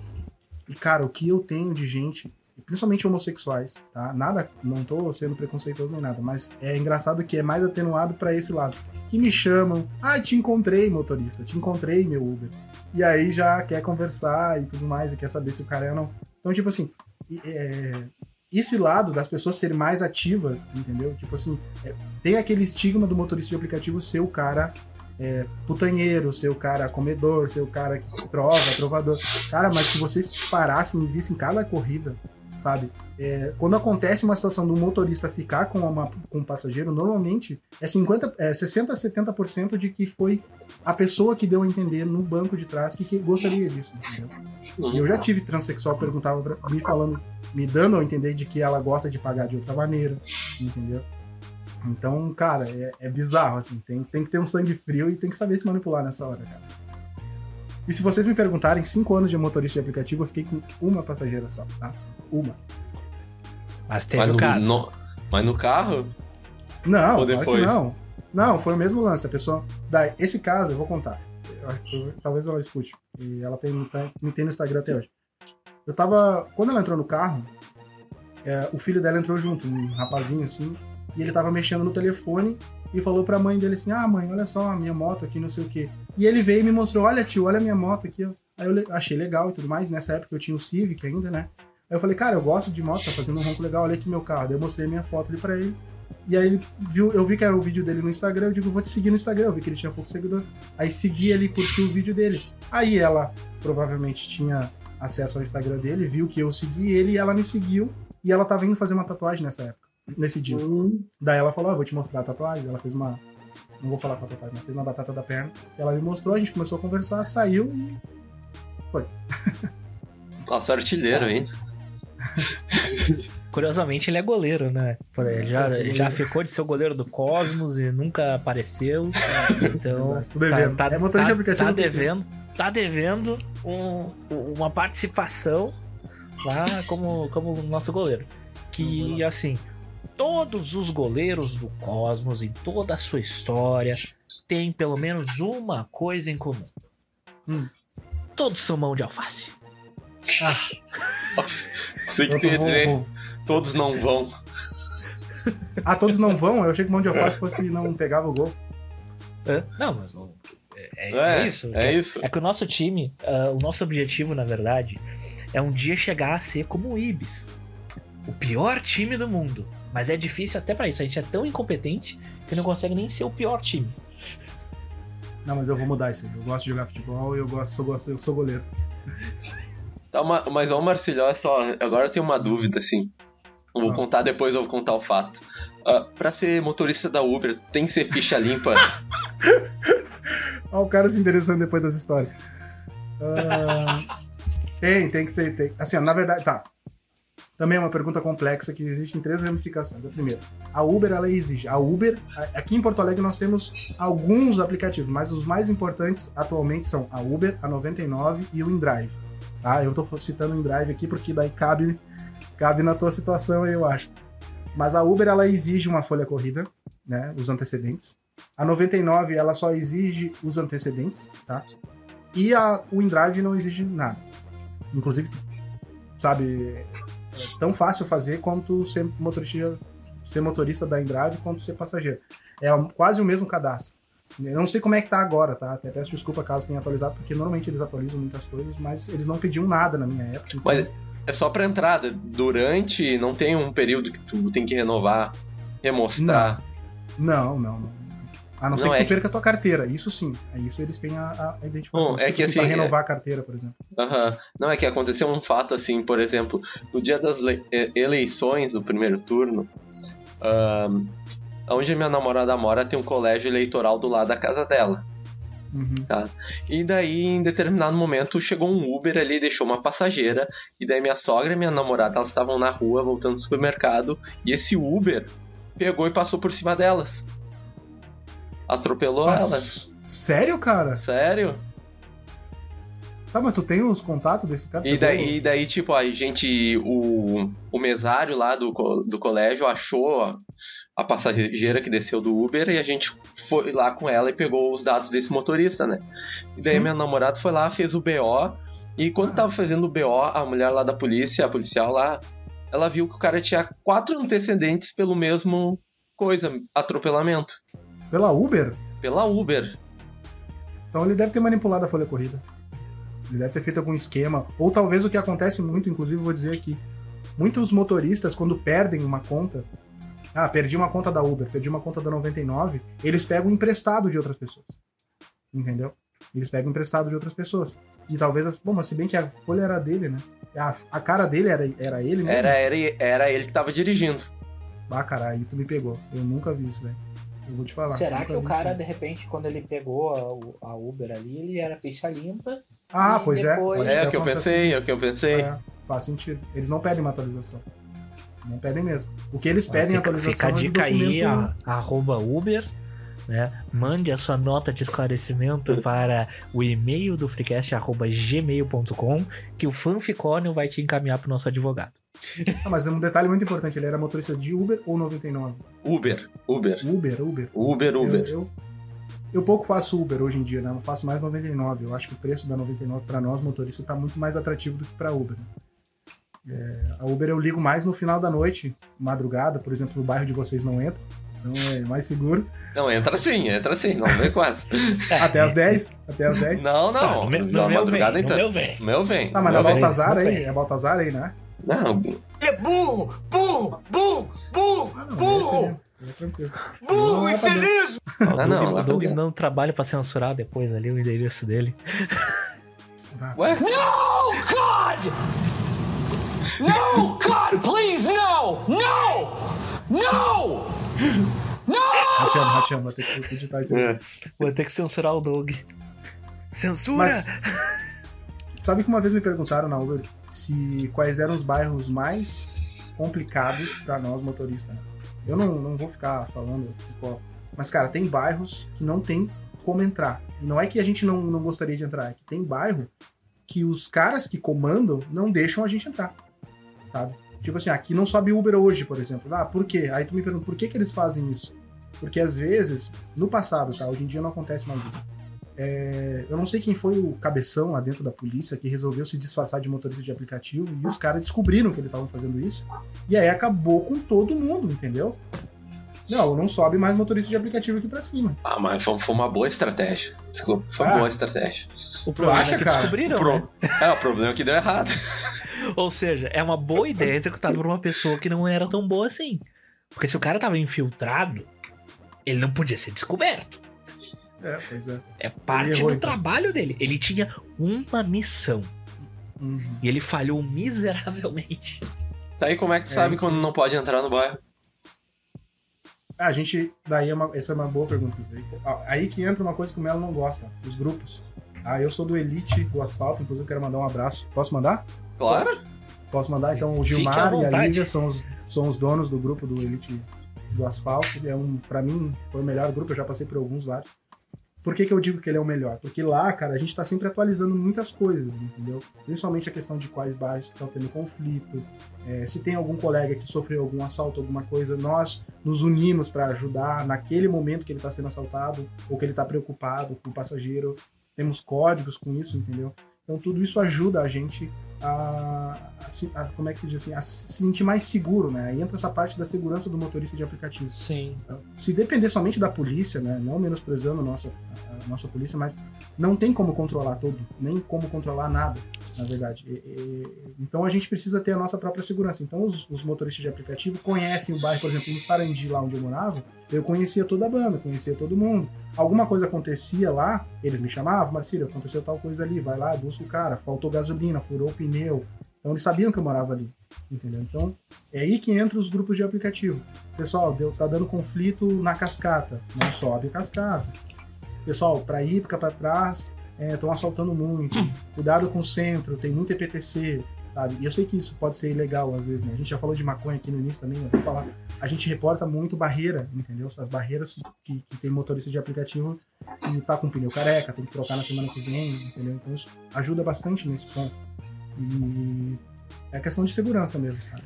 Speaker 4: E, cara, o que eu tenho de gente, principalmente homossexuais, tá? Nada, não tô sendo preconceituoso nem nada, mas é engraçado que é mais atenuado pra esse lado. Que me chamam, ah, te encontrei, motorista, te encontrei, meu Uber. E aí já quer conversar e tudo mais, e quer saber se o cara é ou não. Então, tipo assim, é, esse lado das pessoas serem mais ativas, entendeu? Tipo assim, é, tem aquele estigma do motorista de aplicativo ser o cara é, putanheiro, ser o cara comedor, ser o cara que trova, trovador. Cara, mas se vocês parassem e vissem cada corrida, sabe? É, quando acontece uma situação do motorista ficar com, uma, com um passageiro, normalmente é, 50, é 60 a 70% de que foi a pessoa que deu a entender no banco de trás que, que gostaria disso, entendeu? E eu já tive transexual perguntava pra, me falando, me dando a entender de que ela gosta de pagar de outra maneira, entendeu? Então, cara, é, é bizarro, assim. Tem, tem que ter um sangue frio e tem que saber se manipular nessa hora, cara. E se vocês me perguntarem, cinco anos de motorista de aplicativo, eu fiquei com uma passageira só, tá? Uma.
Speaker 1: Mas teve
Speaker 3: Mas
Speaker 1: o
Speaker 3: no,
Speaker 1: caso.
Speaker 3: no- mas no carro?
Speaker 4: Não,
Speaker 3: Ou depois?
Speaker 4: não. Não, foi o mesmo lance. A pessoa. Daí, esse caso, eu vou contar. Eu talvez ela escute. E ela tem, tá- me tem no Instagram até hoje. Eu tava. Quando ela entrou no carro, é, o filho dela entrou junto, um rapazinho assim. E ele tava mexendo no telefone e falou pra mãe dele assim: Ah, mãe, olha só a minha moto aqui, não sei o quê. E ele veio e me mostrou: Olha, tio, olha a minha moto aqui, ó. Aí eu achei legal e tudo mais. Nessa época eu tinha o Civic ainda, né? Aí eu falei: Cara, eu gosto de moto, tá fazendo um ronco legal, olha aqui meu carro. Daí eu mostrei minha foto ali pra ele. E aí ele viu, eu vi que era o vídeo dele no Instagram, eu digo, vou te seguir no Instagram, eu vi que ele tinha pouco seguidor. Aí segui ele, curti o vídeo dele. Aí ela provavelmente tinha acesso ao Instagram dele, viu que eu segui ele e ela me seguiu. E ela tava indo fazer uma tatuagem nessa época, nesse dia. Daí ela falou, ah, vou te mostrar a tatuagem. Ela fez uma. Não vou falar com a tatuagem, mas fez uma batata da perna. Ela me mostrou, a gente começou a conversar, saiu e.
Speaker 3: Nossa, artilheiro, hein?
Speaker 1: Curiosamente, ele é goleiro, né? Ele já,
Speaker 4: É,
Speaker 1: já ficou de ser o goleiro do Cosmos e nunca apareceu. Então,
Speaker 4: Tô devendo.
Speaker 1: tá, tá,
Speaker 4: é
Speaker 1: tá- tá devendo, tá devendo um- uma participação lá como, como nosso goleiro. Que, assim, todos os goleiros do Cosmos, em toda a sua história, têm pelo menos uma coisa em comum.
Speaker 4: Hum.
Speaker 1: Todos são mão de alface.
Speaker 3: Sei que
Speaker 4: Eu
Speaker 3: tu ia dizer,
Speaker 4: vou-
Speaker 3: todos não vão.
Speaker 4: Ah, todos não vão? Eu achei que o mão de alface fosse não pegava o gol.
Speaker 1: Hã? Não, mas não. É, é-
Speaker 3: É,
Speaker 1: é isso.
Speaker 3: é isso.
Speaker 1: É que o nosso time, ah, o nosso objetivo, na verdade, é um dia chegar a ser como o Ibis. O pior time do mundo. Mas é difícil até pra isso. A gente é tão incompetente que não consegue nem ser o pior time.
Speaker 4: Não, mas eu vou mudar isso aí. Eu gosto de jogar futebol e eu gosto, sou, gosto, eu sou goleiro.
Speaker 3: Tá, ma- mas ó, Marcelo, olha só, agora eu tenho uma dúvida, assim. Eu vou
Speaker 4: Ah.
Speaker 3: contar depois, eu vou contar o fato. Ah, pra ser motorista da Uber, tem que ser ficha limpa.
Speaker 4: Olha o cara se interessando depois das histórias. Ah, tem, tem que ter. Tem. Assim, ó, na verdade, tá. Também é uma pergunta complexa que existe em três ramificações. A primeira, a Uber ela exige. A Uber, a- aqui em Porto Alegre nós temos alguns aplicativos, mas os mais importantes atualmente são a Uber, a 99 e o InDrive. Tá? Eu tô citando o InDrive aqui porque daí cabe, cabe na tua situação, eu acho. Mas a Uber ela exige uma folha corrida, né? Os antecedentes. A 99 ela só exige os antecedentes, tá? E a o InDrive não exige nada. Inclusive, sabe, é tão fácil fazer quanto ser motorista, ser motorista da InDrive quanto ser passageiro. É quase o mesmo cadastro. Eu não sei como é que tá agora, tá? Até peço desculpa caso tenha atualizado, porque normalmente eles atualizam muitas coisas, mas eles não pediam nada na minha época. então-
Speaker 3: Mas é só pra entrada. Durante, não tem um período que tu tem que renovar, remostrar.
Speaker 4: Não, não, não. A não, ser
Speaker 3: Não,
Speaker 4: que
Speaker 3: é
Speaker 4: tu perca a tua carteira. Isso sim. É Isso eles têm a, a identificação.
Speaker 3: Bom, é que assim,
Speaker 4: renovar a carteira, por exemplo.
Speaker 3: Aham. Não, é que aconteceu um fato assim, por exemplo, no dia das eh, eleições do primeiro turno, ahn, onde a minha namorada mora tem um colégio eleitoral do lado da casa dela.
Speaker 4: Uhum.
Speaker 3: E daí, em determinado momento, chegou um Uber ali, deixou uma passageira. E daí minha sogra e minha namorada, elas estavam na rua, voltando do supermercado. E esse Uber pegou e passou por cima delas. Atropelou elas.
Speaker 4: Sério, cara?
Speaker 3: Sério?
Speaker 4: Tá, mas tu tem os contatos desse cara?
Speaker 3: E daí, e daí, tipo, a gente, o, o mesário lá do, do colégio achou a, a passageira que desceu do Uber e a gente foi lá com ela e pegou os dados desse motorista, né? E daí
Speaker 4: Sim.
Speaker 3: minha namorada foi lá, fez o BO, e quando tava fazendo o BO, a mulher lá da polícia, a policial lá, ela viu que o cara tinha quatro antecedentes pelo mesmo coisa, atropelamento.
Speaker 4: Pela Uber?
Speaker 3: Pela Uber.
Speaker 4: Então ele deve ter manipulado a folha corrida. Ele deve ter feito algum esquema. Ou talvez o que acontece muito, inclusive vou dizer aqui. Muitos motoristas, quando perdem uma conta. Ah, perdi uma conta da Uber, perdi uma conta da 99. Eles pegam emprestado de outras pessoas. Entendeu? Eles pegam emprestado de outras pessoas. E talvez. as- Bom, mas se bem que a folha era dele, né? A, a cara dele era, era ele mesmo?
Speaker 3: Era, era, era ele que tava dirigindo.
Speaker 4: Ah, caralho, aí tu me pegou. Eu nunca vi isso, velho. Eu vou te falar.
Speaker 1: Será que o cara,
Speaker 4: isso.
Speaker 1: de repente, quando ele pegou a, a Uber ali, ele era ficha limpa?
Speaker 4: Ah, pois é.
Speaker 1: depois-
Speaker 4: pode
Speaker 3: É
Speaker 4: ter
Speaker 3: o que eu pensei, é o que eu pensei.
Speaker 4: É, faz sentido. Eles não pedem uma atualização. Não pedem mesmo. O que eles pedem
Speaker 1: fica,
Speaker 4: atualização
Speaker 1: fica a
Speaker 4: é
Speaker 1: dica aí,
Speaker 4: documento-
Speaker 1: a, arroba Uber, né? Mande a sua nota de esclarecimento para o e-mail do freecast, arroba gmail.com, que o fanficônio vai te encaminhar para o nosso advogado.
Speaker 4: Ah, mas um detalhe muito importante, ele era motorista de Uber ou 99?
Speaker 3: Uber, Uber,
Speaker 4: Uber, Uber.
Speaker 3: Uber, Uber.
Speaker 4: Eu, eu, eu pouco faço Uber hoje em dia, né? Eu faço mais 99. Eu acho que o preço da 99 para nós motoristas tá muito mais atrativo do que para Uber. né? É, a Uber eu ligo mais no final da noite, madrugada, por exemplo, no bairro de vocês não entra. Então é mais seguro.
Speaker 3: Não, entra sim, entra sim, não vem quase.
Speaker 4: Até as 10. Até as 10.
Speaker 3: Não,
Speaker 1: Tá,
Speaker 3: não,
Speaker 1: no meu, no meu
Speaker 3: madrugada
Speaker 1: vem, no
Speaker 3: então.
Speaker 1: meu vem.
Speaker 3: O meu vem.
Speaker 4: Ah, mas é. Baltazar aí?
Speaker 1: vem.
Speaker 4: É Baltazar aí, né?
Speaker 3: Não,
Speaker 5: É burro, burro, burro, burro,
Speaker 4: Ah, não,
Speaker 5: burro,
Speaker 4: esse aí, é tranquilo.
Speaker 5: burro,
Speaker 4: Não é
Speaker 5: infeliz.
Speaker 1: O
Speaker 3: Ah,
Speaker 1: Doug,
Speaker 3: não,
Speaker 1: o Doug
Speaker 3: pra
Speaker 1: me dá um trabalho pra censurar depois ali o endereço dele.
Speaker 4: Ah,
Speaker 3: Ué?
Speaker 2: No, God! No, God, please, no! No! No!
Speaker 4: Ratiano, Ratiano, vou ter que editar isso aí.
Speaker 3: É.
Speaker 1: Vou ter que censurar o Doug. Censura!
Speaker 4: Mas sabe que uma vez me perguntaram na Uber se quais eram os bairros mais complicados para nós motoristas. Eu não, não vou ficar falando qual, mas cara, tem bairros que não tem como entrar. E não é que a gente não, não gostaria de entrar, é que tem bairro que os caras que comandam não deixam a gente entrar, sabe? Tipo assim, aqui não sobe Uber hoje, por exemplo. Ah, por quê? Aí tu me pergunta, por que, que eles fazem isso? Porque às vezes, no passado, tá? Hoje em dia não acontece mais isso. É, eu não sei quem foi o cabeção lá dentro da polícia que resolveu se disfarçar de motorista de aplicativo e os caras descobriram que eles estavam fazendo isso. E aí acabou com todo mundo, entendeu? Não, não sobe mais motorista de aplicativo aqui pra cima.
Speaker 3: Ah, mas foi, foi uma boa estratégia. Desculpa, foi
Speaker 4: Ah.
Speaker 3: uma boa estratégia.
Speaker 1: O problema
Speaker 4: acha,
Speaker 1: é que
Speaker 4: cara?
Speaker 1: descobriram,
Speaker 3: O pro-
Speaker 1: né?
Speaker 3: É, o problema é que deu errado.
Speaker 1: Ou seja, é uma boa ideia executada por uma pessoa que não era tão boa assim. Porque se o cara tava infiltrado, ele não podia ser descoberto.
Speaker 4: É, pois é.
Speaker 1: É parte
Speaker 4: errou,
Speaker 1: do
Speaker 4: então.
Speaker 1: trabalho dele. Ele tinha uma missão.
Speaker 4: Uhum.
Speaker 1: E ele falhou miseravelmente.
Speaker 3: Tá aí como é que tu
Speaker 4: É,
Speaker 3: sabe
Speaker 4: então.
Speaker 3: quando não pode entrar no bairro?
Speaker 4: Ah, a gente. Daí é uma, essa é uma boa pergunta. Aí. Aí que entra uma coisa que o Melo não gosta: os grupos. Ah, eu sou do Elite do Asfalto, inclusive quero mandar um abraço. Posso mandar?
Speaker 3: Claro.
Speaker 4: Posso mandar? Então, o Gilmar e a. Lívia são os, são os donos do grupo do Elite do Asfalto. É um, pra mim, foi o melhor grupo, eu já passei por alguns vários. Por que, que eu digo que ele é o melhor? Porque lá, cara, a gente tá sempre atualizando muitas coisas, entendeu? Principalmente a questão de quais bares estão tendo conflito, é, se tem algum colega que sofreu algum assalto, alguma coisa, nós nos unimos para ajudar naquele momento que ele está sendo assaltado ou que ele está preocupado com o passageiro. Temos códigos com isso, entendeu? Então tudo isso ajuda a gente a, a, a, como é que se diz assim, a se sentir mais seguro, né? Aí entra essa parte da segurança do motorista de aplicativo.
Speaker 1: Sim.
Speaker 4: Então, se depender somente da polícia, né? Não menosprezando a nossa, a nossa polícia, mas não tem como controlar tudo, nem como controlar nada, na verdade. E, e, então a gente precisa ter a nossa própria segurança. Então os, os motoristas de aplicativo conhecem o bairro, por exemplo, no Sarandi, lá onde eu morava, eu conhecia toda a banda, conhecia todo mundo. Alguma coisa acontecia lá, eles me chamavam, Marcílio, aconteceu tal coisa ali, vai lá, busca o cara, faltou gasolina, furou o pneu. Então eles sabiam que eu morava ali, entendeu? Então é aí que entra os grupos de aplicativo. Pessoal, deu, tá dando conflito na cascata, não sobe a cascata. Pessoal, para ir, fica para trás, estão é, assaltando muito. Cuidado com o centro, tem muito EPTC, sabe? E eu sei que isso pode ser ilegal às vezes, né? A gente já falou de maconha aqui no início também, eu vou falar. A gente reporta muito barreira, entendeu? As barreiras que, que, que tem motorista de aplicativo e tá com pneu careca, tem que trocar na semana que vem, entendeu? Então isso ajuda bastante nesse ponto. E é questão de segurança mesmo, sabe?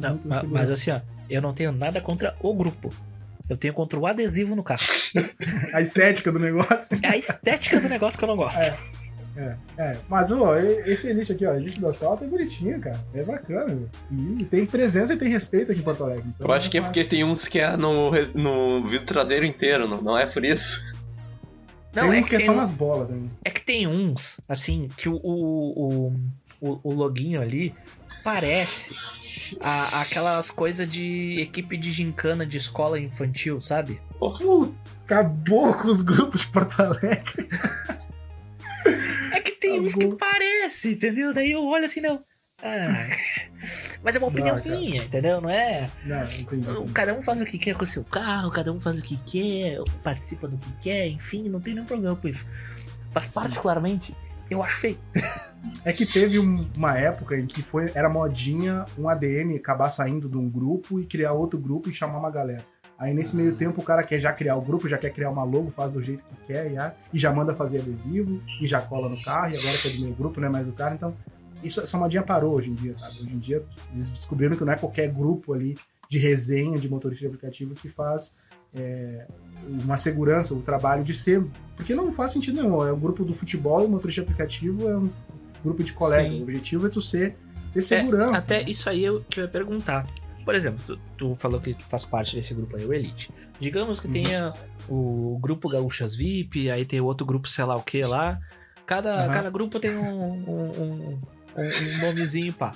Speaker 1: Não, mas, mas assim, ó, eu não tenho nada contra o grupo. Eu tenho contra o adesivo no carro.
Speaker 4: A estética do negócio?
Speaker 1: É a estética do negócio que eu não gosto.
Speaker 4: É. É, é. Mas, ó, esse Elite aqui, ó, Elite do Asfalto é bonitinho, cara. É bacana, E tem presença e tem respeito aqui em Porto Alegre.
Speaker 3: Então, eu acho que é porque tem uns que é no, no vidro traseiro inteiro, não, não é por isso.
Speaker 4: Não, tem é um que, que é só umas bolas também.
Speaker 1: É que tem uns, assim, que o, o, o, o loginho ali parece a, aquelas coisas de equipe de gincana de escola infantil, sabe?
Speaker 4: Putz, acabou com os grupos de Porto Alegre.
Speaker 1: É que tem uns que parece, entendeu? Daí eu olho assim, não. Ah, mas é uma opinião não, minha, entendeu? Não é?
Speaker 4: Não, entendi.
Speaker 1: Cada um faz o que quer com o seu carro, cada um faz o que quer, participa do que quer, enfim, não tem nenhum problema com isso. Mas particularmente, eu acho feio.
Speaker 4: É que teve um, uma época em que foi, era modinha um ADM acabar saindo de um grupo e criar outro grupo e chamar uma galera. Aí nesse meio tempo o cara quer já criar o grupo, já quer criar uma logo, faz do jeito que quer já, e já manda fazer adesivo, e já cola no carro, e agora que é do meu grupo, não é mais do carro, então isso, essa modinha parou hoje em dia, sabe? Hoje em dia eles descobriram que não é qualquer grupo ali de resenha de motorista de aplicativo que faz é, uma segurança, o trabalho de ser. Porque não faz sentido nenhum. É o grupo do futebol, o motorista de aplicativo é um grupo de colegas. O objetivo é tu ser ter é, segurança.
Speaker 1: É, até né? isso aí eu, que eu ia perguntar. Por exemplo, tu, tu, falou que tu faz parte desse grupo aí, o Elite. Digamos que uhum. tenha o grupo Gaúchas VIP, aí tem outro grupo, sei lá o que lá. Cada, uhum. cada grupo tem um, um, um, um nomezinho, pá.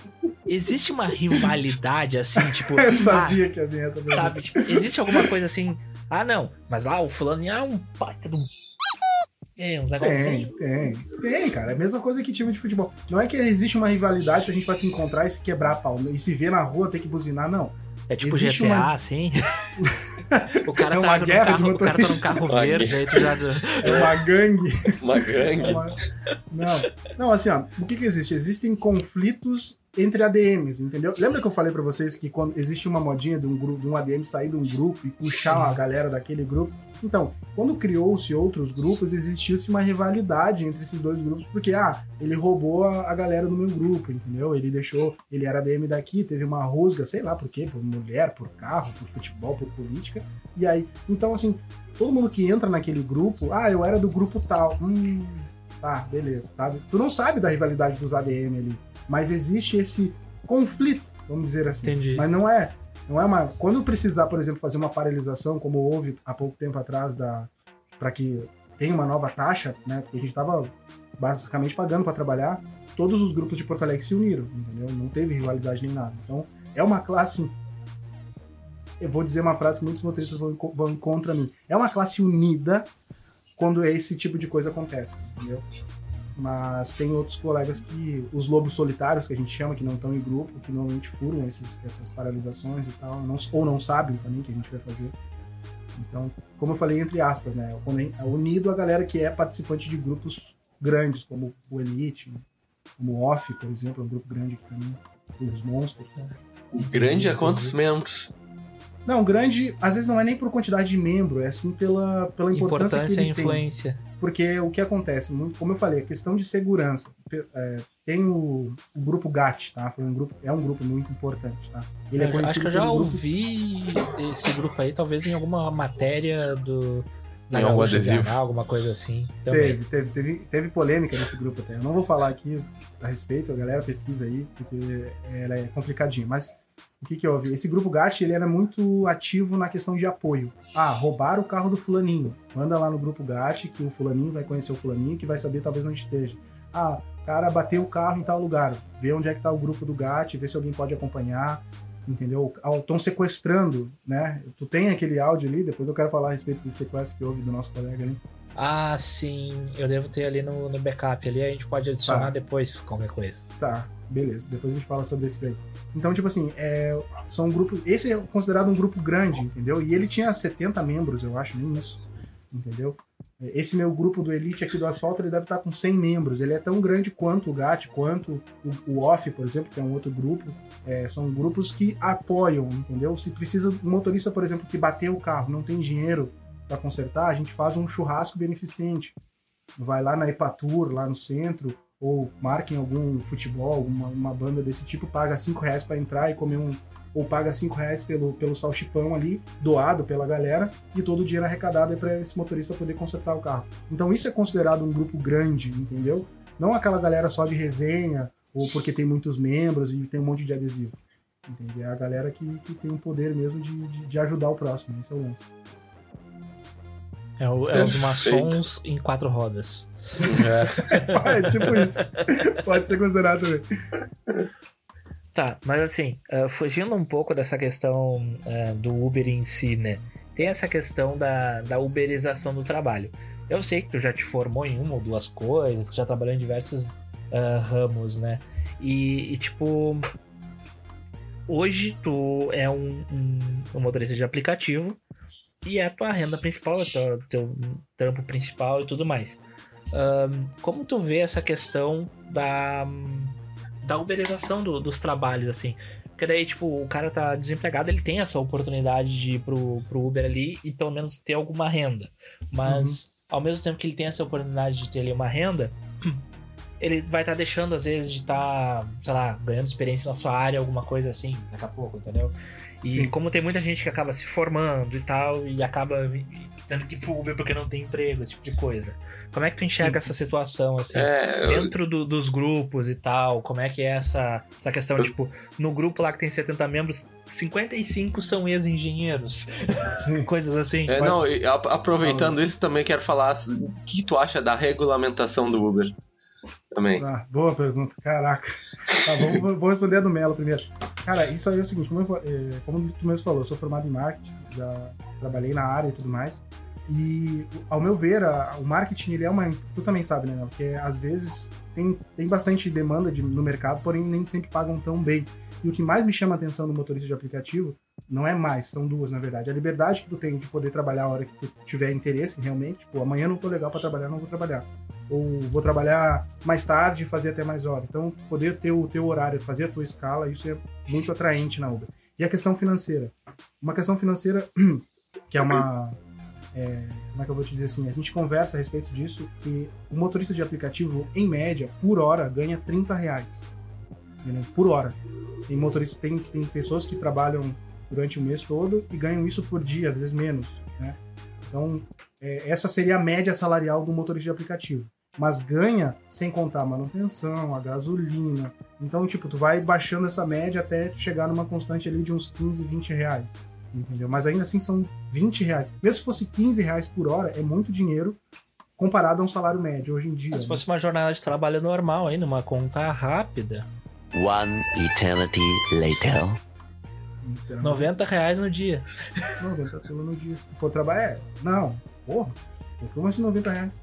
Speaker 1: Existe uma rivalidade assim, tipo.
Speaker 4: Eu sabia ah, que ia essa
Speaker 1: Sabe, tipo, existe alguma coisa assim. Ah, não, mas lá o fulano é um baita de um
Speaker 4: é, uns negócios tem, tem, tem, cara. É a mesma coisa que time de futebol. Não é que existe uma rivalidade se a gente vai se encontrar e se quebrar a pau. E se ver na rua ter que buzinar, não.
Speaker 1: É tipo existe GTA, uma... assim. o cara, é tá carro, o cara tá num carro verde, aí tu já.
Speaker 4: É uma gangue.
Speaker 3: Uma gangue. É uma...
Speaker 4: Não. Não, assim, ó, o que que existe? Existem conflitos entre ADMs, entendeu? Lembra que eu falei para vocês que quando existe uma modinha de um grupo, de um ADM sair de um grupo e puxar a galera daquele grupo? Então, quando criou-se outros grupos, existiu-se uma rivalidade entre esses dois grupos, porque, ah, ele roubou a, a, galera do meu grupo, entendeu? Ele deixou, ele era ADM daqui, teve uma rusga, sei lá por quê, por mulher, por carro, por futebol, por política, e aí, então, assim, todo mundo que entra naquele grupo, ah, eu era do grupo tal, hum, tá, beleza, tá? Tu não sabe da rivalidade dos ADM ali, mas existe esse conflito, vamos dizer assim.
Speaker 1: Entendi.
Speaker 4: Mas não é, não é uma. Quando precisar, por exemplo, fazer uma paralisação, como houve há pouco tempo atrás, da para que tenha uma nova taxa, né? Porque a gente estava basicamente pagando para trabalhar, todos os grupos de Porto Alegre se uniram, entendeu? Não teve rivalidade nem nada. Então, é uma classe. Eu vou dizer uma frase que muitos motoristas vão, vão contra mim. É uma classe unida quando esse tipo de coisa acontece, entendeu? Mas tem outros colegas que, os lobos solitários, que a gente chama, que não estão em grupo, que normalmente furam esses, essas paralisações e tal, não, ou não sabem também que a gente vai fazer. Então, como eu falei, entre aspas, né? É unido a galera que é participante de grupos grandes, como o Elite, como o Off, por exemplo, é um grupo grande que também, os monstros. Né?
Speaker 3: Grande a quantos membros?
Speaker 4: Não, grande, às vezes não é nem por quantidade de membro, é assim pela, pela importância,
Speaker 1: Importância
Speaker 4: que
Speaker 1: e
Speaker 4: ele tem.
Speaker 1: influência.
Speaker 4: Porque o que acontece, muito, como eu falei, a questão de segurança. é, tem o, o grupo GAT, tá? Foi um grupo, é um grupo muito importante, tá? Ele é
Speaker 1: Eu
Speaker 4: conhecido
Speaker 1: acho que eu já
Speaker 4: grupo-
Speaker 1: ouvi esse grupo aí, talvez em alguma matéria do.
Speaker 3: Em algum adesivo.
Speaker 1: Jornal, alguma coisa assim. Também.
Speaker 4: Teve, teve, teve, teve polêmica nesse grupo até. Eu não vou falar aqui a respeito, a galera pesquisa aí, porque ela é complicadinha. Mas o que que houve? Esse grupo GAT, ele era muito ativo na questão de apoio. Ah, roubaram o carro do fulaninho. Manda lá no grupo GAT que o fulaninho vai conhecer o fulaninho, que vai saber talvez onde esteja. Ah, cara bateu o carro em tal lugar. Vê onde é que tá o grupo do GAT, vê se alguém pode acompanhar. Entendeu? Estão sequestrando, né? Tu tem aquele áudio ali, depois eu quero falar a respeito desse sequestro que houve do nosso colega ali.
Speaker 1: Ah, sim. Eu devo ter ali no, no backup ali, a gente pode adicionar
Speaker 4: Tá.
Speaker 1: depois qualquer coisa.
Speaker 4: Tá, beleza. Depois a gente fala sobre esse daí. Então, tipo assim, é, são grupos. Esse é considerado um grupo grande, entendeu? E ele tinha 70 membros, eu acho, nem isso. Entendeu? Esse meu grupo do Elite aqui do Asfalto, ele deve estar com 100 membros. Ele é tão grande quanto o GAT, quanto o, o OFF, por exemplo, que é um outro grupo. É, são grupos que apoiam, entendeu? Se precisa, um motorista, por exemplo, que bateu o carro, não tem dinheiro para consertar, a gente faz um churrasco beneficente. Vai lá na Epatur, lá no centro, ou marca em algum futebol, alguma uma banda desse tipo, paga 5 reais para entrar e comer um. Ou paga 5 reais pelo, pelo salchipão ali, doado pela galera, e todo o dinheiro arrecadado é para esse motorista poder consertar o carro. Então isso é considerado um grupo grande, entendeu? Não aquela galera só de resenha, ou porque tem muitos membros e tem um monte de adesivo. Entendeu? É a galera que, que tem um poder mesmo de, de, de ajudar o próximo, esse é o lance.
Speaker 1: É, o- é os maçons em quatro rodas.
Speaker 4: É tipo isso. Pode ser considerado também.
Speaker 1: Tá, mas assim, ah, fugindo um pouco dessa questão ah, do Uber em si, né? Tem essa questão da, da uberização do trabalho. Eu sei que tu já te formou em uma ou duas coisas, já trabalhou em diversos ah, ramos, né? E, e, tipo, hoje tu é um, um, um motorista de aplicativo e é a tua renda principal, é o teu, teu trampo principal e tudo mais. Ahn, como tu vê essa questão da da uberização do- dos trabalhos, assim. Porque daí, tipo, o cara tá desempregado, ele tem essa oportunidade de ir pro, pro Uber ali e pelo menos ter alguma renda. Mas, ao mesmo tempo que ele tem essa oportunidade de ter ali uma renda, ele vai estar deixando, às vezes, de estar, sei lá, ganhando experiência na sua área, alguma coisa assim, daqui a pouco, entendeu? E
Speaker 4: Sim.
Speaker 1: como tem muita gente que acaba se formando e tal, e acaba tendo que ir pro Uber porque não tem emprego, esse tipo de coisa. Como é que tu enxerga essa situação, assim?
Speaker 3: É, eu-
Speaker 1: dentro do- dos grupos e tal, como é que é essa, essa questão?
Speaker 3: Eu-
Speaker 1: Tipo, no grupo lá que tem 70 membros, 55 são ex-engenheiros, coisas assim.
Speaker 3: é, não, e a- aproveitando isso, também quero falar o que tu acha da regulamentação do Uber. Também.
Speaker 4: Ah, boa pergunta, caraca. Tá, vamos, vou responder a do Melo primeiro. Cara, isso aí é o seguinte, como, eu eh, como tu mesmo falou, eu sou formado em marketing, já trabalhei na área e tudo mais. E, ao meu ver, a- o marketing, ele é uma... Tu também sabe, né, Melo? Que às vezes tem, tem bastante demanda de- no mercado, porém nem sempre pagam tão bem. E o que mais me chama a atenção no motorista de aplicativo não é mais, são duas, na verdade. A liberdade que tu tem de poder trabalhar a hora que tu tiver interesse, realmente. Tipo, amanhã não tô legal pra trabalhar, não vou trabalhar ou vou trabalhar mais tarde e fazer até mais hora. Então, poder ter o teu horário, fazer a tua escala, isso é muito atraente na Uber. E a questão financeira. Uma questão financeira que é uma. é, como é que eu vou te dizer assim? A gente conversa a respeito disso, que o motorista de aplicativo, em média, por hora, ganha 30 reais. Entendeu? Por hora. Tem motoristas, tem, tem pessoas que trabalham durante o mês todo e ganham isso por dia, às vezes menos. Né? Então, é, essa seria a média salarial do motorista de aplicativo mas ganha sem contar a manutenção, a gasolina. Então, tipo, tu vai baixando essa média até tu chegar numa constante ali de uns 15, 20 reais. Entendeu? Mas ainda assim são 20 reais. Mesmo se fosse 15 reais por hora, é muito dinheiro comparado a um salário médio hoje em dia.
Speaker 1: Se
Speaker 4: né?
Speaker 1: fosse uma jornada de trabalho normal aí, numa conta rápida,
Speaker 6: One eternity later.
Speaker 4: Então,
Speaker 1: 90 reais no dia.
Speaker 4: 90 pelo no dia. Se tu for trabalhar. É, não, porra. Como assim 90 reais?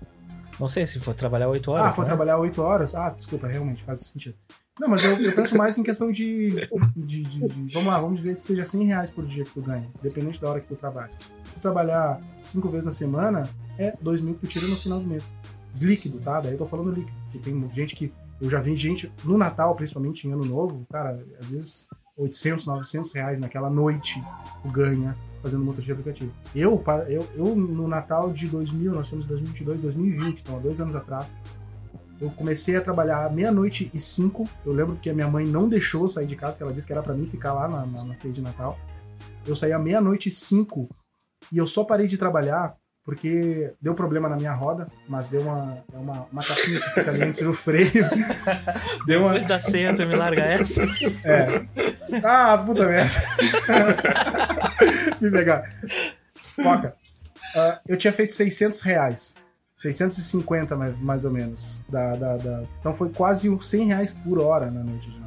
Speaker 1: Não sei se for trabalhar 8
Speaker 4: ah,
Speaker 1: horas.
Speaker 4: for
Speaker 1: né?
Speaker 4: trabalhar 8 horas? Ah, desculpa, realmente faz sentido. Não, mas eu, eu penso mais em questão de, de, de- de- Vamos lá, vamos dizer que seja 100 reais por dia que tu ganha, dependente da hora que tu trabalha. Se tu trabalhar 5 vezes na semana, é 2 mil que tu tira no final do mês. Líquido, tá? Daí eu tô falando líquido. Porque tem gente que. Eu já vi gente, no Natal, principalmente em Ano Novo, cara, às vezes 800, 900 reais naquela noite ganha fazendo motorista de aplicativo. Eu, para- eu, eu, no Natal de 2000, nós estamos em 2022, 2020, então há dois anos atrás, eu comecei a trabalhar meia-noite e cinco. Eu lembro que a minha mãe não deixou sair de casa, que ela disse que era pra mim ficar lá na, na, na ceia de Natal. Eu saí à meia-noite e cinco e eu só parei de trabalhar porque deu problema na minha roda, mas deu uma, é uma, uma tapinha que fica ali entre o freio. deu uma,
Speaker 1: Depois da ceia, tu me larga essa.
Speaker 4: é. Ah, puta merda. Me pegar. Foca. Ah, eu tinha feito 600 reais. 650 mais, mais ou menos. Da, da, da- Então foi quase uns 100 reais por hora na noite de Natal.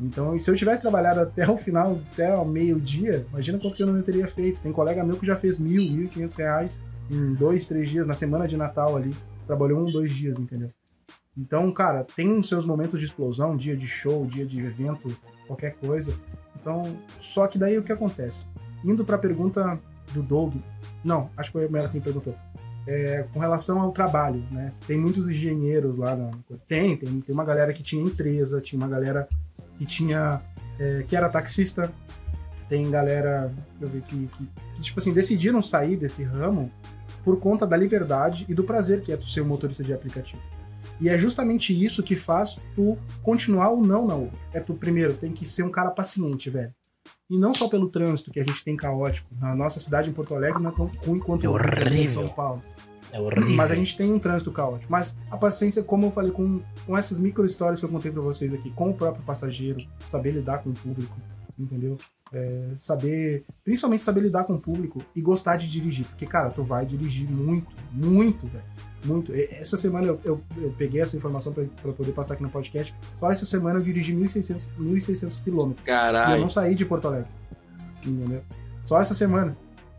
Speaker 4: Então, se eu tivesse trabalhado até o final, até o meio-dia, imagina quanto que eu não teria feito. Tem colega meu que já fez mil, mil e quinhentos reais em dois, três dias, na semana de Natal ali. Trabalhou um, dois dias, entendeu? Então, cara, tem seus momentos de explosão, dia de show, dia de evento, qualquer coisa. Então, só que daí o que acontece? Indo pra pergunta do Doug, não, acho que foi a Mera quem perguntou. É, com relação ao trabalho, né? Tem muitos engenheiros lá na. Tem, tem, tem uma galera que tinha empresa, tinha uma galera que tinha. é, que era taxista, tem galera eu ver, que, que, que, tipo assim, decidiram sair desse ramo por conta da liberdade e do prazer que é tu ser um motorista de aplicativo. E é justamente isso que faz tu continuar ou não na Uber. É tu, primeiro, tem que ser um cara paciente, velho. E não só pelo trânsito que a gente tem caótico. Na nossa cidade, em Porto Alegre, não é tão ruim quanto
Speaker 1: É
Speaker 4: em. São Paulo.
Speaker 1: É horrível.
Speaker 4: Mas a gente tem um trânsito caótico. Mas a paciência, como eu falei, com, com essas micro histórias que eu contei pra vocês aqui, com o próprio passageiro, saber lidar com o público, entendeu? É, saber, principalmente saber lidar com o público e gostar de dirigir. Porque, cara, tu vai dirigir muito, muito, velho. Muito. E- Essa semana eu, eu, eu peguei essa informação pra, pra poder passar aqui no podcast. Só essa semana eu dirigi 1.600 1.600 quilômetros. E eu
Speaker 3: Caralho.
Speaker 4: não saí de Porto Alegre. Entendeu? Só essa semana.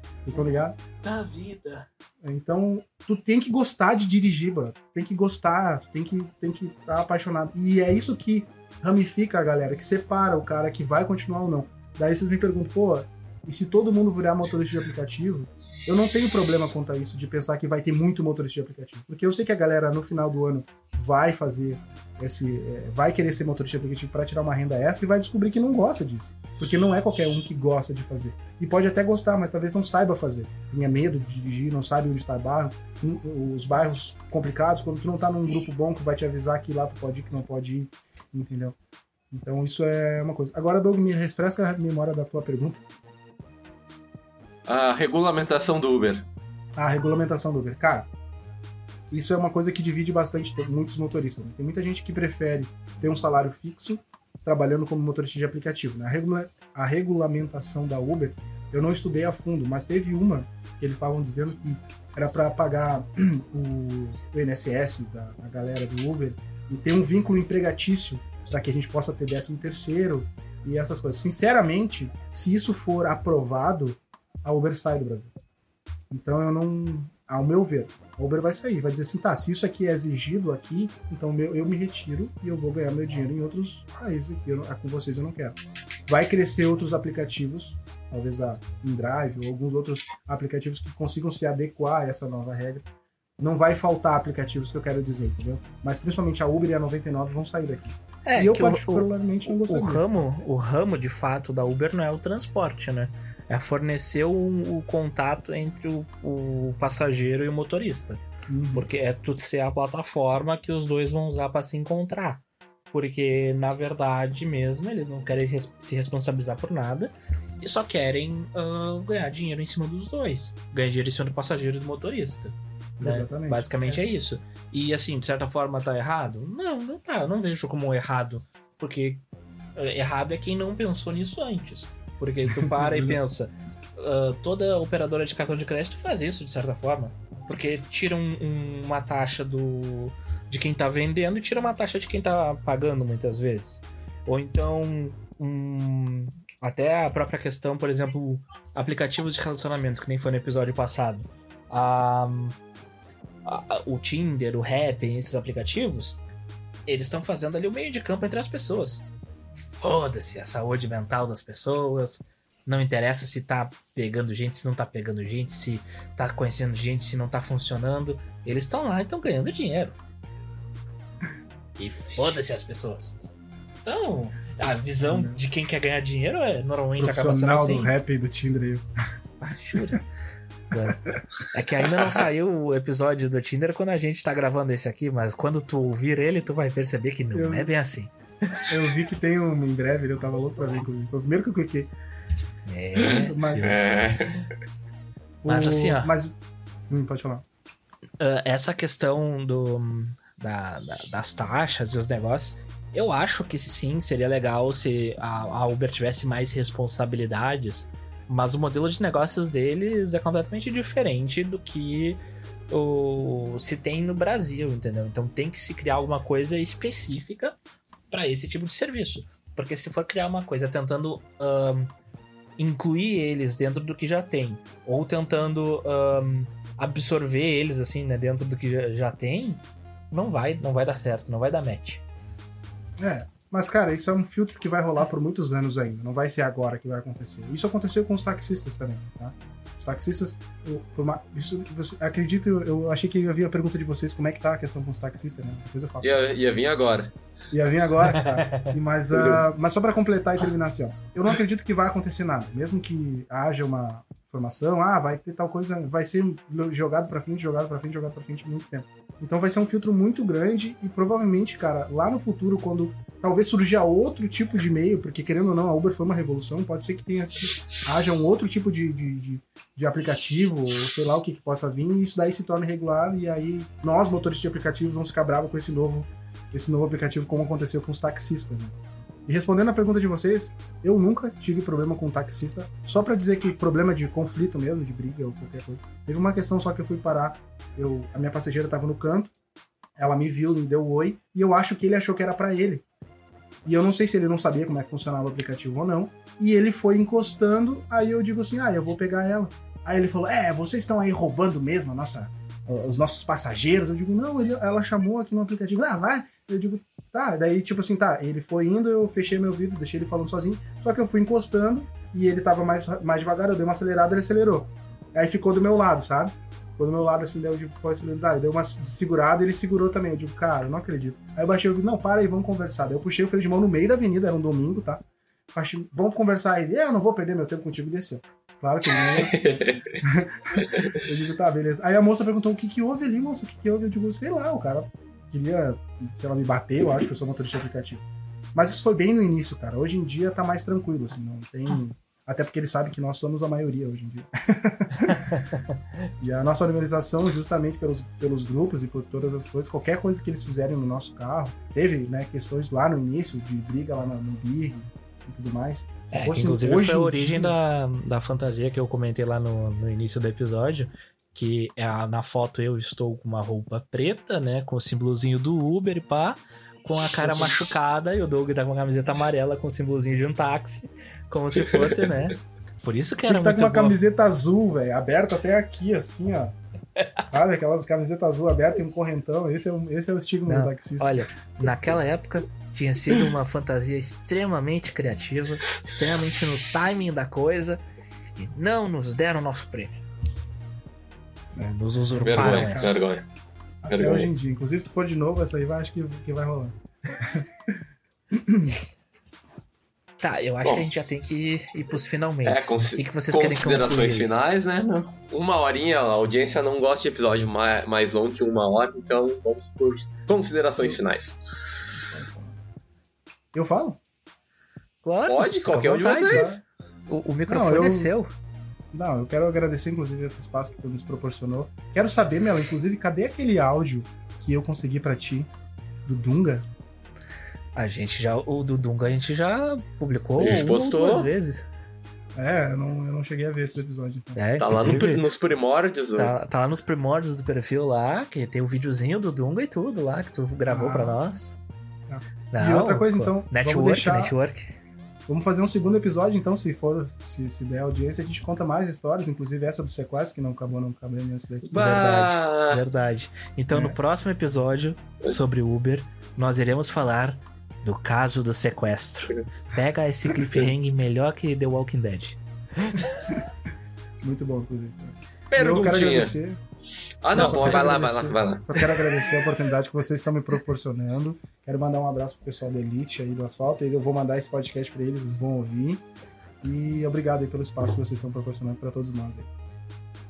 Speaker 4: Vocês estão ligados?
Speaker 5: Da vida.
Speaker 4: Então, tu tem que gostar de dirigir, mano. Tem que gostar, tem que tem que estar apaixonado. E é isso que ramifica a galera, que separa o cara que vai continuar ou não. Daí vocês me perguntam, pô, e se todo mundo virar motorista de aplicativo? Eu não tenho problema quanto a isso, de pensar que vai ter muito motorista de aplicativo. Porque eu sei que a galera no final do ano vai fazer esse. é, vai querer ser motorista aplicativo para tirar uma renda extra e vai descobrir que não gosta disso. Porque não é qualquer um que gosta de fazer. E pode até gostar, mas talvez não saiba fazer. Tenha medo de dirigir, não sabe onde está o bairro. Os bairros complicados, quando tu não tá num grupo bom que vai te avisar que lá tu pode ir, que não pode ir. Entendeu? Então isso é uma coisa. Agora, Doug, me refresca a memória da tua pergunta.
Speaker 3: A regulamentação do Uber.
Speaker 4: A regulamentação do Uber. Cara, isso é uma coisa que divide bastante to- muitos motoristas. né? Tem muita gente que prefere ter um salário fixo trabalhando como motorista de aplicativo. Né? A, regula- a regulamentação da Uber, eu não estudei a fundo, mas teve uma que eles estavam dizendo que era para pagar o, o INSS da, da galera do Uber e ter um vínculo empregatício para que a gente possa ter 13 terceiro e essas coisas. Sinceramente, se isso for aprovado, a Uber sai do Brasil. Então eu não. Ao meu ver, a Uber vai sair, vai dizer assim, tá, se isso aqui é exigido aqui, então meu- eu me retiro e eu vou ganhar meu dinheiro em outros países. Eu não- com vocês eu não quero. Vai crescer outros aplicativos, talvez a InDrive ou alguns outros aplicativos que consigam se adequar a essa nova regra. Não vai faltar aplicativos que eu quero dizer, entendeu? Mas principalmente a Uber e a 99 vão sair daqui.
Speaker 1: É,
Speaker 4: e eu
Speaker 1: que o-
Speaker 4: particularmente não
Speaker 1: o, o
Speaker 4: gostaria.
Speaker 1: ramo, o ramo de fato da Uber não é o transporte, né? É fornecer o, o contato entre o, o passageiro e o motorista.
Speaker 4: Uhum.
Speaker 1: Porque é tudo ser a plataforma que os dois vão usar para se encontrar. Porque, na verdade mesmo, eles não querem res- se responsabilizar por nada e só querem ah, ganhar dinheiro em cima dos dois. Ganhar dinheiro em cima do passageiro e do motorista. né?
Speaker 4: Exatamente.
Speaker 1: Basicamente é. isso. E assim, de certa forma tá errado? Não, não tá. Eu não vejo como errado. Porque eh, errado é quem não pensou nisso antes. Porque tu para e pensa, ah, toda operadora de cartão de crédito faz isso de certa forma. Porque tira um- um- uma taxa do de quem tá vendendo e tira uma taxa de quem tá pagando muitas vezes. Ou então, um- até a própria questão, por exemplo, aplicativos de relacionamento, que nem foi no episódio passado. A- a- o Tinder, o Happn, esses aplicativos, eles estão fazendo ali o meio de campo entre as pessoas. Foda-se a saúde mental das pessoas. Não interessa se tá pegando gente, se não tá pegando gente, se tá conhecendo gente, se não tá funcionando. Eles estão lá e estão ganhando dinheiro. E foda-se as pessoas. Então, a visão de quem quer ganhar dinheiro é normalmente acaba sendo assim.
Speaker 4: do rap e do Tinder aí.
Speaker 1: Ah, jura? É que ainda não saiu o episódio do Tinder quando a gente tá gravando esse aqui, mas quando tu ouvir ele, tu vai perceber que não
Speaker 4: Eu-
Speaker 1: é bem assim.
Speaker 4: Eu vi que tem um em breve, eu tava louco pra ver, inclusive. Foi o primeiro que eu cliquei.
Speaker 1: É.
Speaker 4: Mas,
Speaker 3: É.
Speaker 1: Mas
Speaker 4: o-
Speaker 1: assim, ó.
Speaker 4: Mas. Hum, pode falar.
Speaker 1: Ah, essa questão do, da- da- das taxas e os negócios, eu acho que sim, seria legal se a, a Uber tivesse mais responsabilidades, mas o modelo de negócios deles é completamente diferente do que o, se tem no Brasil, entendeu? Então tem que se criar alguma coisa específica para esse tipo de serviço. Porque se for criar uma coisa tentando ahn, incluir eles dentro do que já tem, ou tentando ahn, absorver eles assim, né, dentro do que já, já tem, não vai, não vai dar certo, não vai dar match.
Speaker 4: É. Mas, cara, isso é um filtro que vai rolar por muitos anos ainda. Não vai ser agora que vai acontecer. Isso aconteceu com os taxistas também, tá? Os taxistas. eu- uma- isso você, acredito, eu, eu achei que ia vir a pergunta de vocês como é que tá a questão com os taxistas, né? Depois eu falo.
Speaker 3: Ia, ia vir agora.
Speaker 4: Ia vir agora, cara. Mas, ah, mas só pra completar e terminar assim, ó. Eu não acredito que vai acontecer nada. Mesmo que haja uma informação, ah, vai ter tal coisa, vai ser jogado pra frente, jogado pra frente, jogado pra frente por muito tempo. Então vai ser um filtro muito grande e provavelmente, cara, lá no futuro, quando talvez surja outro tipo de meio, porque querendo ou não, a Uber foi uma revolução, pode ser que tenha haja um outro tipo de, de, de, de aplicativo, ou sei lá o que, que possa vir, e isso daí se torna regular, e aí nós, motoristas de aplicativos, vamos ficar bravos com esse novo esse novo aplicativo, como aconteceu com os taxistas. Né? E respondendo a pergunta de vocês, eu nunca tive problema com taxista, só pra dizer que problema de conflito mesmo, de briga ou qualquer coisa. Teve uma questão só que eu fui parar, eu, a minha passageira tava no canto, ela me viu, me deu um oi, e eu acho que ele achou que era pra ele. E eu não sei se ele não sabia como é que funcionava o aplicativo ou não, e ele foi encostando, aí eu digo assim, ah, eu vou pegar ela. Aí ele falou, é, vocês estão aí roubando mesmo a nossa, os nossos passageiros. Eu digo, não, ele- ela chamou aqui no aplicativo, ah, vai. Eu digo, tá. Daí, tipo assim, tá, ele foi indo, eu fechei meu ouvido, deixei ele falando sozinho. Só que eu fui encostando e ele tava mais, mais devagar, eu dei uma acelerada, ele acelerou. Aí ficou do meu lado, sabe? Ficou do meu lado, assim, daí eu digo, foi acelerado. Deu uma segurada ele segurou também. Eu digo, cara, eu não acredito. Aí eu baixei o ouvido, não, para aí, vamos conversar. Daí eu puxei o freio de mão no meio da avenida, era um domingo, tá? Baixei, vamos conversar. Ele, "É, eu não vou perder meu tempo contigo e desceu. Claro que não. eu digo, tá, beleza. Aí a moça perguntou, o que que houve ali, moça? O que que houve? Eu digo, sei lá, o cara queria, sei lá, me bater, eu acho que eu sou motorista de aplicativo. Mas isso foi bem no início, cara. Hoje em dia tá mais tranquilo, assim, não tem... Até porque ele sabe que nós somos a maioria hoje em dia. e a nossa organização, justamente pelos, pelos grupos e por todas as coisas, qualquer coisa que eles fizerem no nosso carro, teve, né, questões lá no início, de briga lá no, no BIR e tudo mais.
Speaker 1: É,
Speaker 4: fosse
Speaker 1: inclusive
Speaker 4: hoje
Speaker 1: foi a
Speaker 4: em
Speaker 1: origem
Speaker 4: dia-
Speaker 1: da, da fantasia que eu comentei lá no, no início do episódio. Que é a- na foto eu estou com uma roupa preta, né? Com o símbolozinho do Uber e pá. Com a cara machucada e o Doug tá com uma camiseta amarela com o símbolozinho de um táxi. Como se fosse, né? Por isso que
Speaker 4: Tinha
Speaker 1: era
Speaker 4: que tá
Speaker 1: muito
Speaker 4: com uma
Speaker 1: boa.
Speaker 4: camiseta azul, velho, aberta até aqui, assim, ó. Sabe, aquelas camisetas azul abertas e um correntão. Esse é, o- esse é o estigma
Speaker 1: Não,
Speaker 4: do taxista.
Speaker 1: Olha, naquela época tinha sido uma fantasia extremamente criativa, extremamente no timing da coisa, e não nos deram nosso prêmio.
Speaker 4: É.
Speaker 1: Nos usurparam
Speaker 3: Vergonha,
Speaker 1: essa.
Speaker 3: vergonha.
Speaker 4: Até
Speaker 3: vergonha.
Speaker 4: hoje em dia. Inclusive, se tu for de novo, essa aí vai, acho que, que vai rolar.
Speaker 1: Tá, eu acho
Speaker 3: Bom.
Speaker 1: que a gente já tem que ir pros finalmente.
Speaker 3: É, consi-
Speaker 1: o que, que vocês querem
Speaker 3: Considerações
Speaker 1: concluir?
Speaker 3: finais, né? Uma horinha, a audiência não gosta de episódio mais, mais longo que uma hora, então vamos por considerações finais.
Speaker 4: Eu falo?
Speaker 1: Claro,
Speaker 3: Pode, qualquer um de vocês.
Speaker 1: O, o microfone
Speaker 4: Não, eu-
Speaker 1: é seu.
Speaker 4: Não, eu quero agradecer, inclusive, esse espaço que tu nos proporcionou. Quero saber, Mela, inclusive, cadê aquele áudio que eu consegui pra ti, do Dunga?
Speaker 1: A gente já. O do Dunga a gente já publicou
Speaker 3: A gente postou.
Speaker 1: duas vezes.
Speaker 4: É, eu não, eu não cheguei a ver esse episódio. Então.
Speaker 1: É,
Speaker 3: Tá lá no nos primórdios. né?
Speaker 1: Tá, tá lá nos primórdios do perfil lá, que tem o videozinho do Dunga e tudo lá, que tu gravou
Speaker 4: Ah.
Speaker 1: pra nós.
Speaker 4: Tá.
Speaker 1: Não,
Speaker 4: E outra coisa,
Speaker 1: pô,
Speaker 4: então, vamos
Speaker 1: Network,
Speaker 4: deixar-
Speaker 1: network.
Speaker 4: Vamos fazer um segundo episódio, então, se for, se, se der audiência, a gente conta mais histórias, inclusive essa do sequestro, que não acabou não cabendo esse daqui.
Speaker 3: Bah,
Speaker 1: Verdade. Então,
Speaker 4: É.
Speaker 1: no próximo episódio sobre Uber, nós iremos falar do caso do sequestro. Pega esse cliffhanger melhor que The Walking Dead.
Speaker 4: Muito bom, inclusive. Eu quero
Speaker 3: Perguntinha.
Speaker 4: agradecer.
Speaker 3: Ah, não, bom, vai lá, vai lá, vai lá.
Speaker 4: Só quero agradecer a oportunidade que vocês estão me proporcionando. Quero mandar um abraço pro pessoal da Elite aí do Asfalto. Eu vou mandar esse podcast pra eles, eles vão ouvir. E obrigado aí pelo espaço que vocês estão proporcionando pra todos nós aí.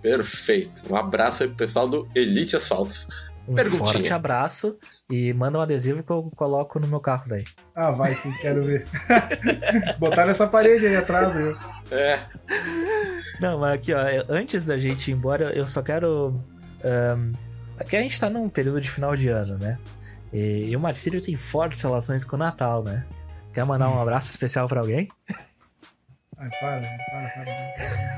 Speaker 3: Perfeito. Um abraço aí pro pessoal do Elite Asfaltos.
Speaker 1: Um
Speaker 3: Perguntinha.
Speaker 1: forte abraço e manda um adesivo que eu coloco no meu carro daí.
Speaker 4: Ah, vai sim, quero ver. Botar nessa parede aí atrás. Aí.
Speaker 3: É,
Speaker 1: Não, mas aqui, ó, eu- antes da gente ir embora, eu só quero. ahn, aqui a gente tá num período de final de ano, né? E, e o Marcílio tem fortes relações com o Natal, né? Quer mandar um abraço especial pra alguém?
Speaker 4: Ai, para, para, para.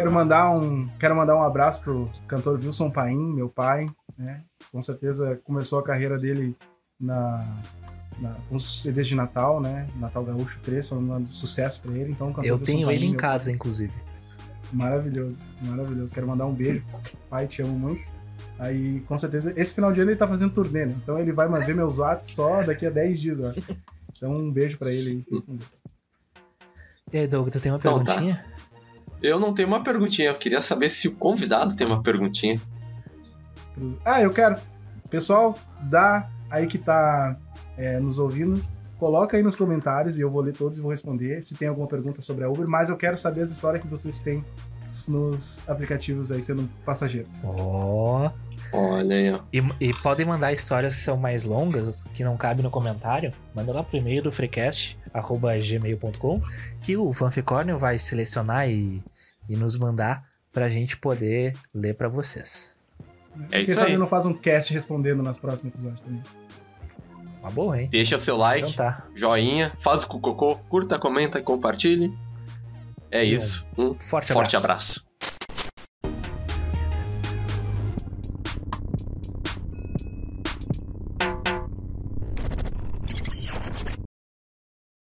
Speaker 4: Quero mandar um, quero mandar um abraço pro cantor Wilson Paim, meu pai, né? Com certeza começou a carreira dele na, na com os CDs de Natal, né? Natal Gaúcho 3, foi um sucesso pra ele, então o cantor
Speaker 1: Eu
Speaker 4: Wilson
Speaker 1: tenho
Speaker 4: Paim,
Speaker 1: ele em casa, inclusive.
Speaker 4: Maravilhoso, maravilhoso. Quero mandar um beijo. Pai, te amo muito. Aí, com certeza, esse final de ano ele tá fazendo turnê, né? Então ele vai ver meus atos só daqui a 10 dias, eu acho. Então um beijo pra ele aí.
Speaker 1: E aí, Doug, tu tem uma
Speaker 3: Então tá. Eu não tenho uma perguntinha. Eu queria saber se o convidado tem uma perguntinha.
Speaker 4: Ah, eu quero. Pessoal, dá aí que tá é, nos ouvindo, coloca aí nos comentários e eu vou ler todos e vou responder se tem alguma pergunta sobre a Uber, mas eu quero saber as histórias que vocês têm nos aplicativos aí sendo passageiros.
Speaker 1: Ó.
Speaker 3: Olha aí, ó.
Speaker 1: E, e podem mandar histórias que são mais longas, que não cabem no comentário. Manda lá pro e-mail do freecast, arroba gmail.com, que o Fanficórnio vai selecionar e, e nos mandar pra gente poder ler pra vocês.
Speaker 3: É
Speaker 4: Quem
Speaker 3: isso
Speaker 4: sabe
Speaker 3: aí.
Speaker 4: não faz um cast respondendo nas próximos episódios também.
Speaker 1: Uma boa, hein?
Speaker 3: Deixa seu like,
Speaker 1: Então tá.
Speaker 3: joinha, faz o cocô, curta, comenta e compartilhe. É isso. Um
Speaker 1: Forte,
Speaker 3: forte
Speaker 1: abraço.
Speaker 3: abraço.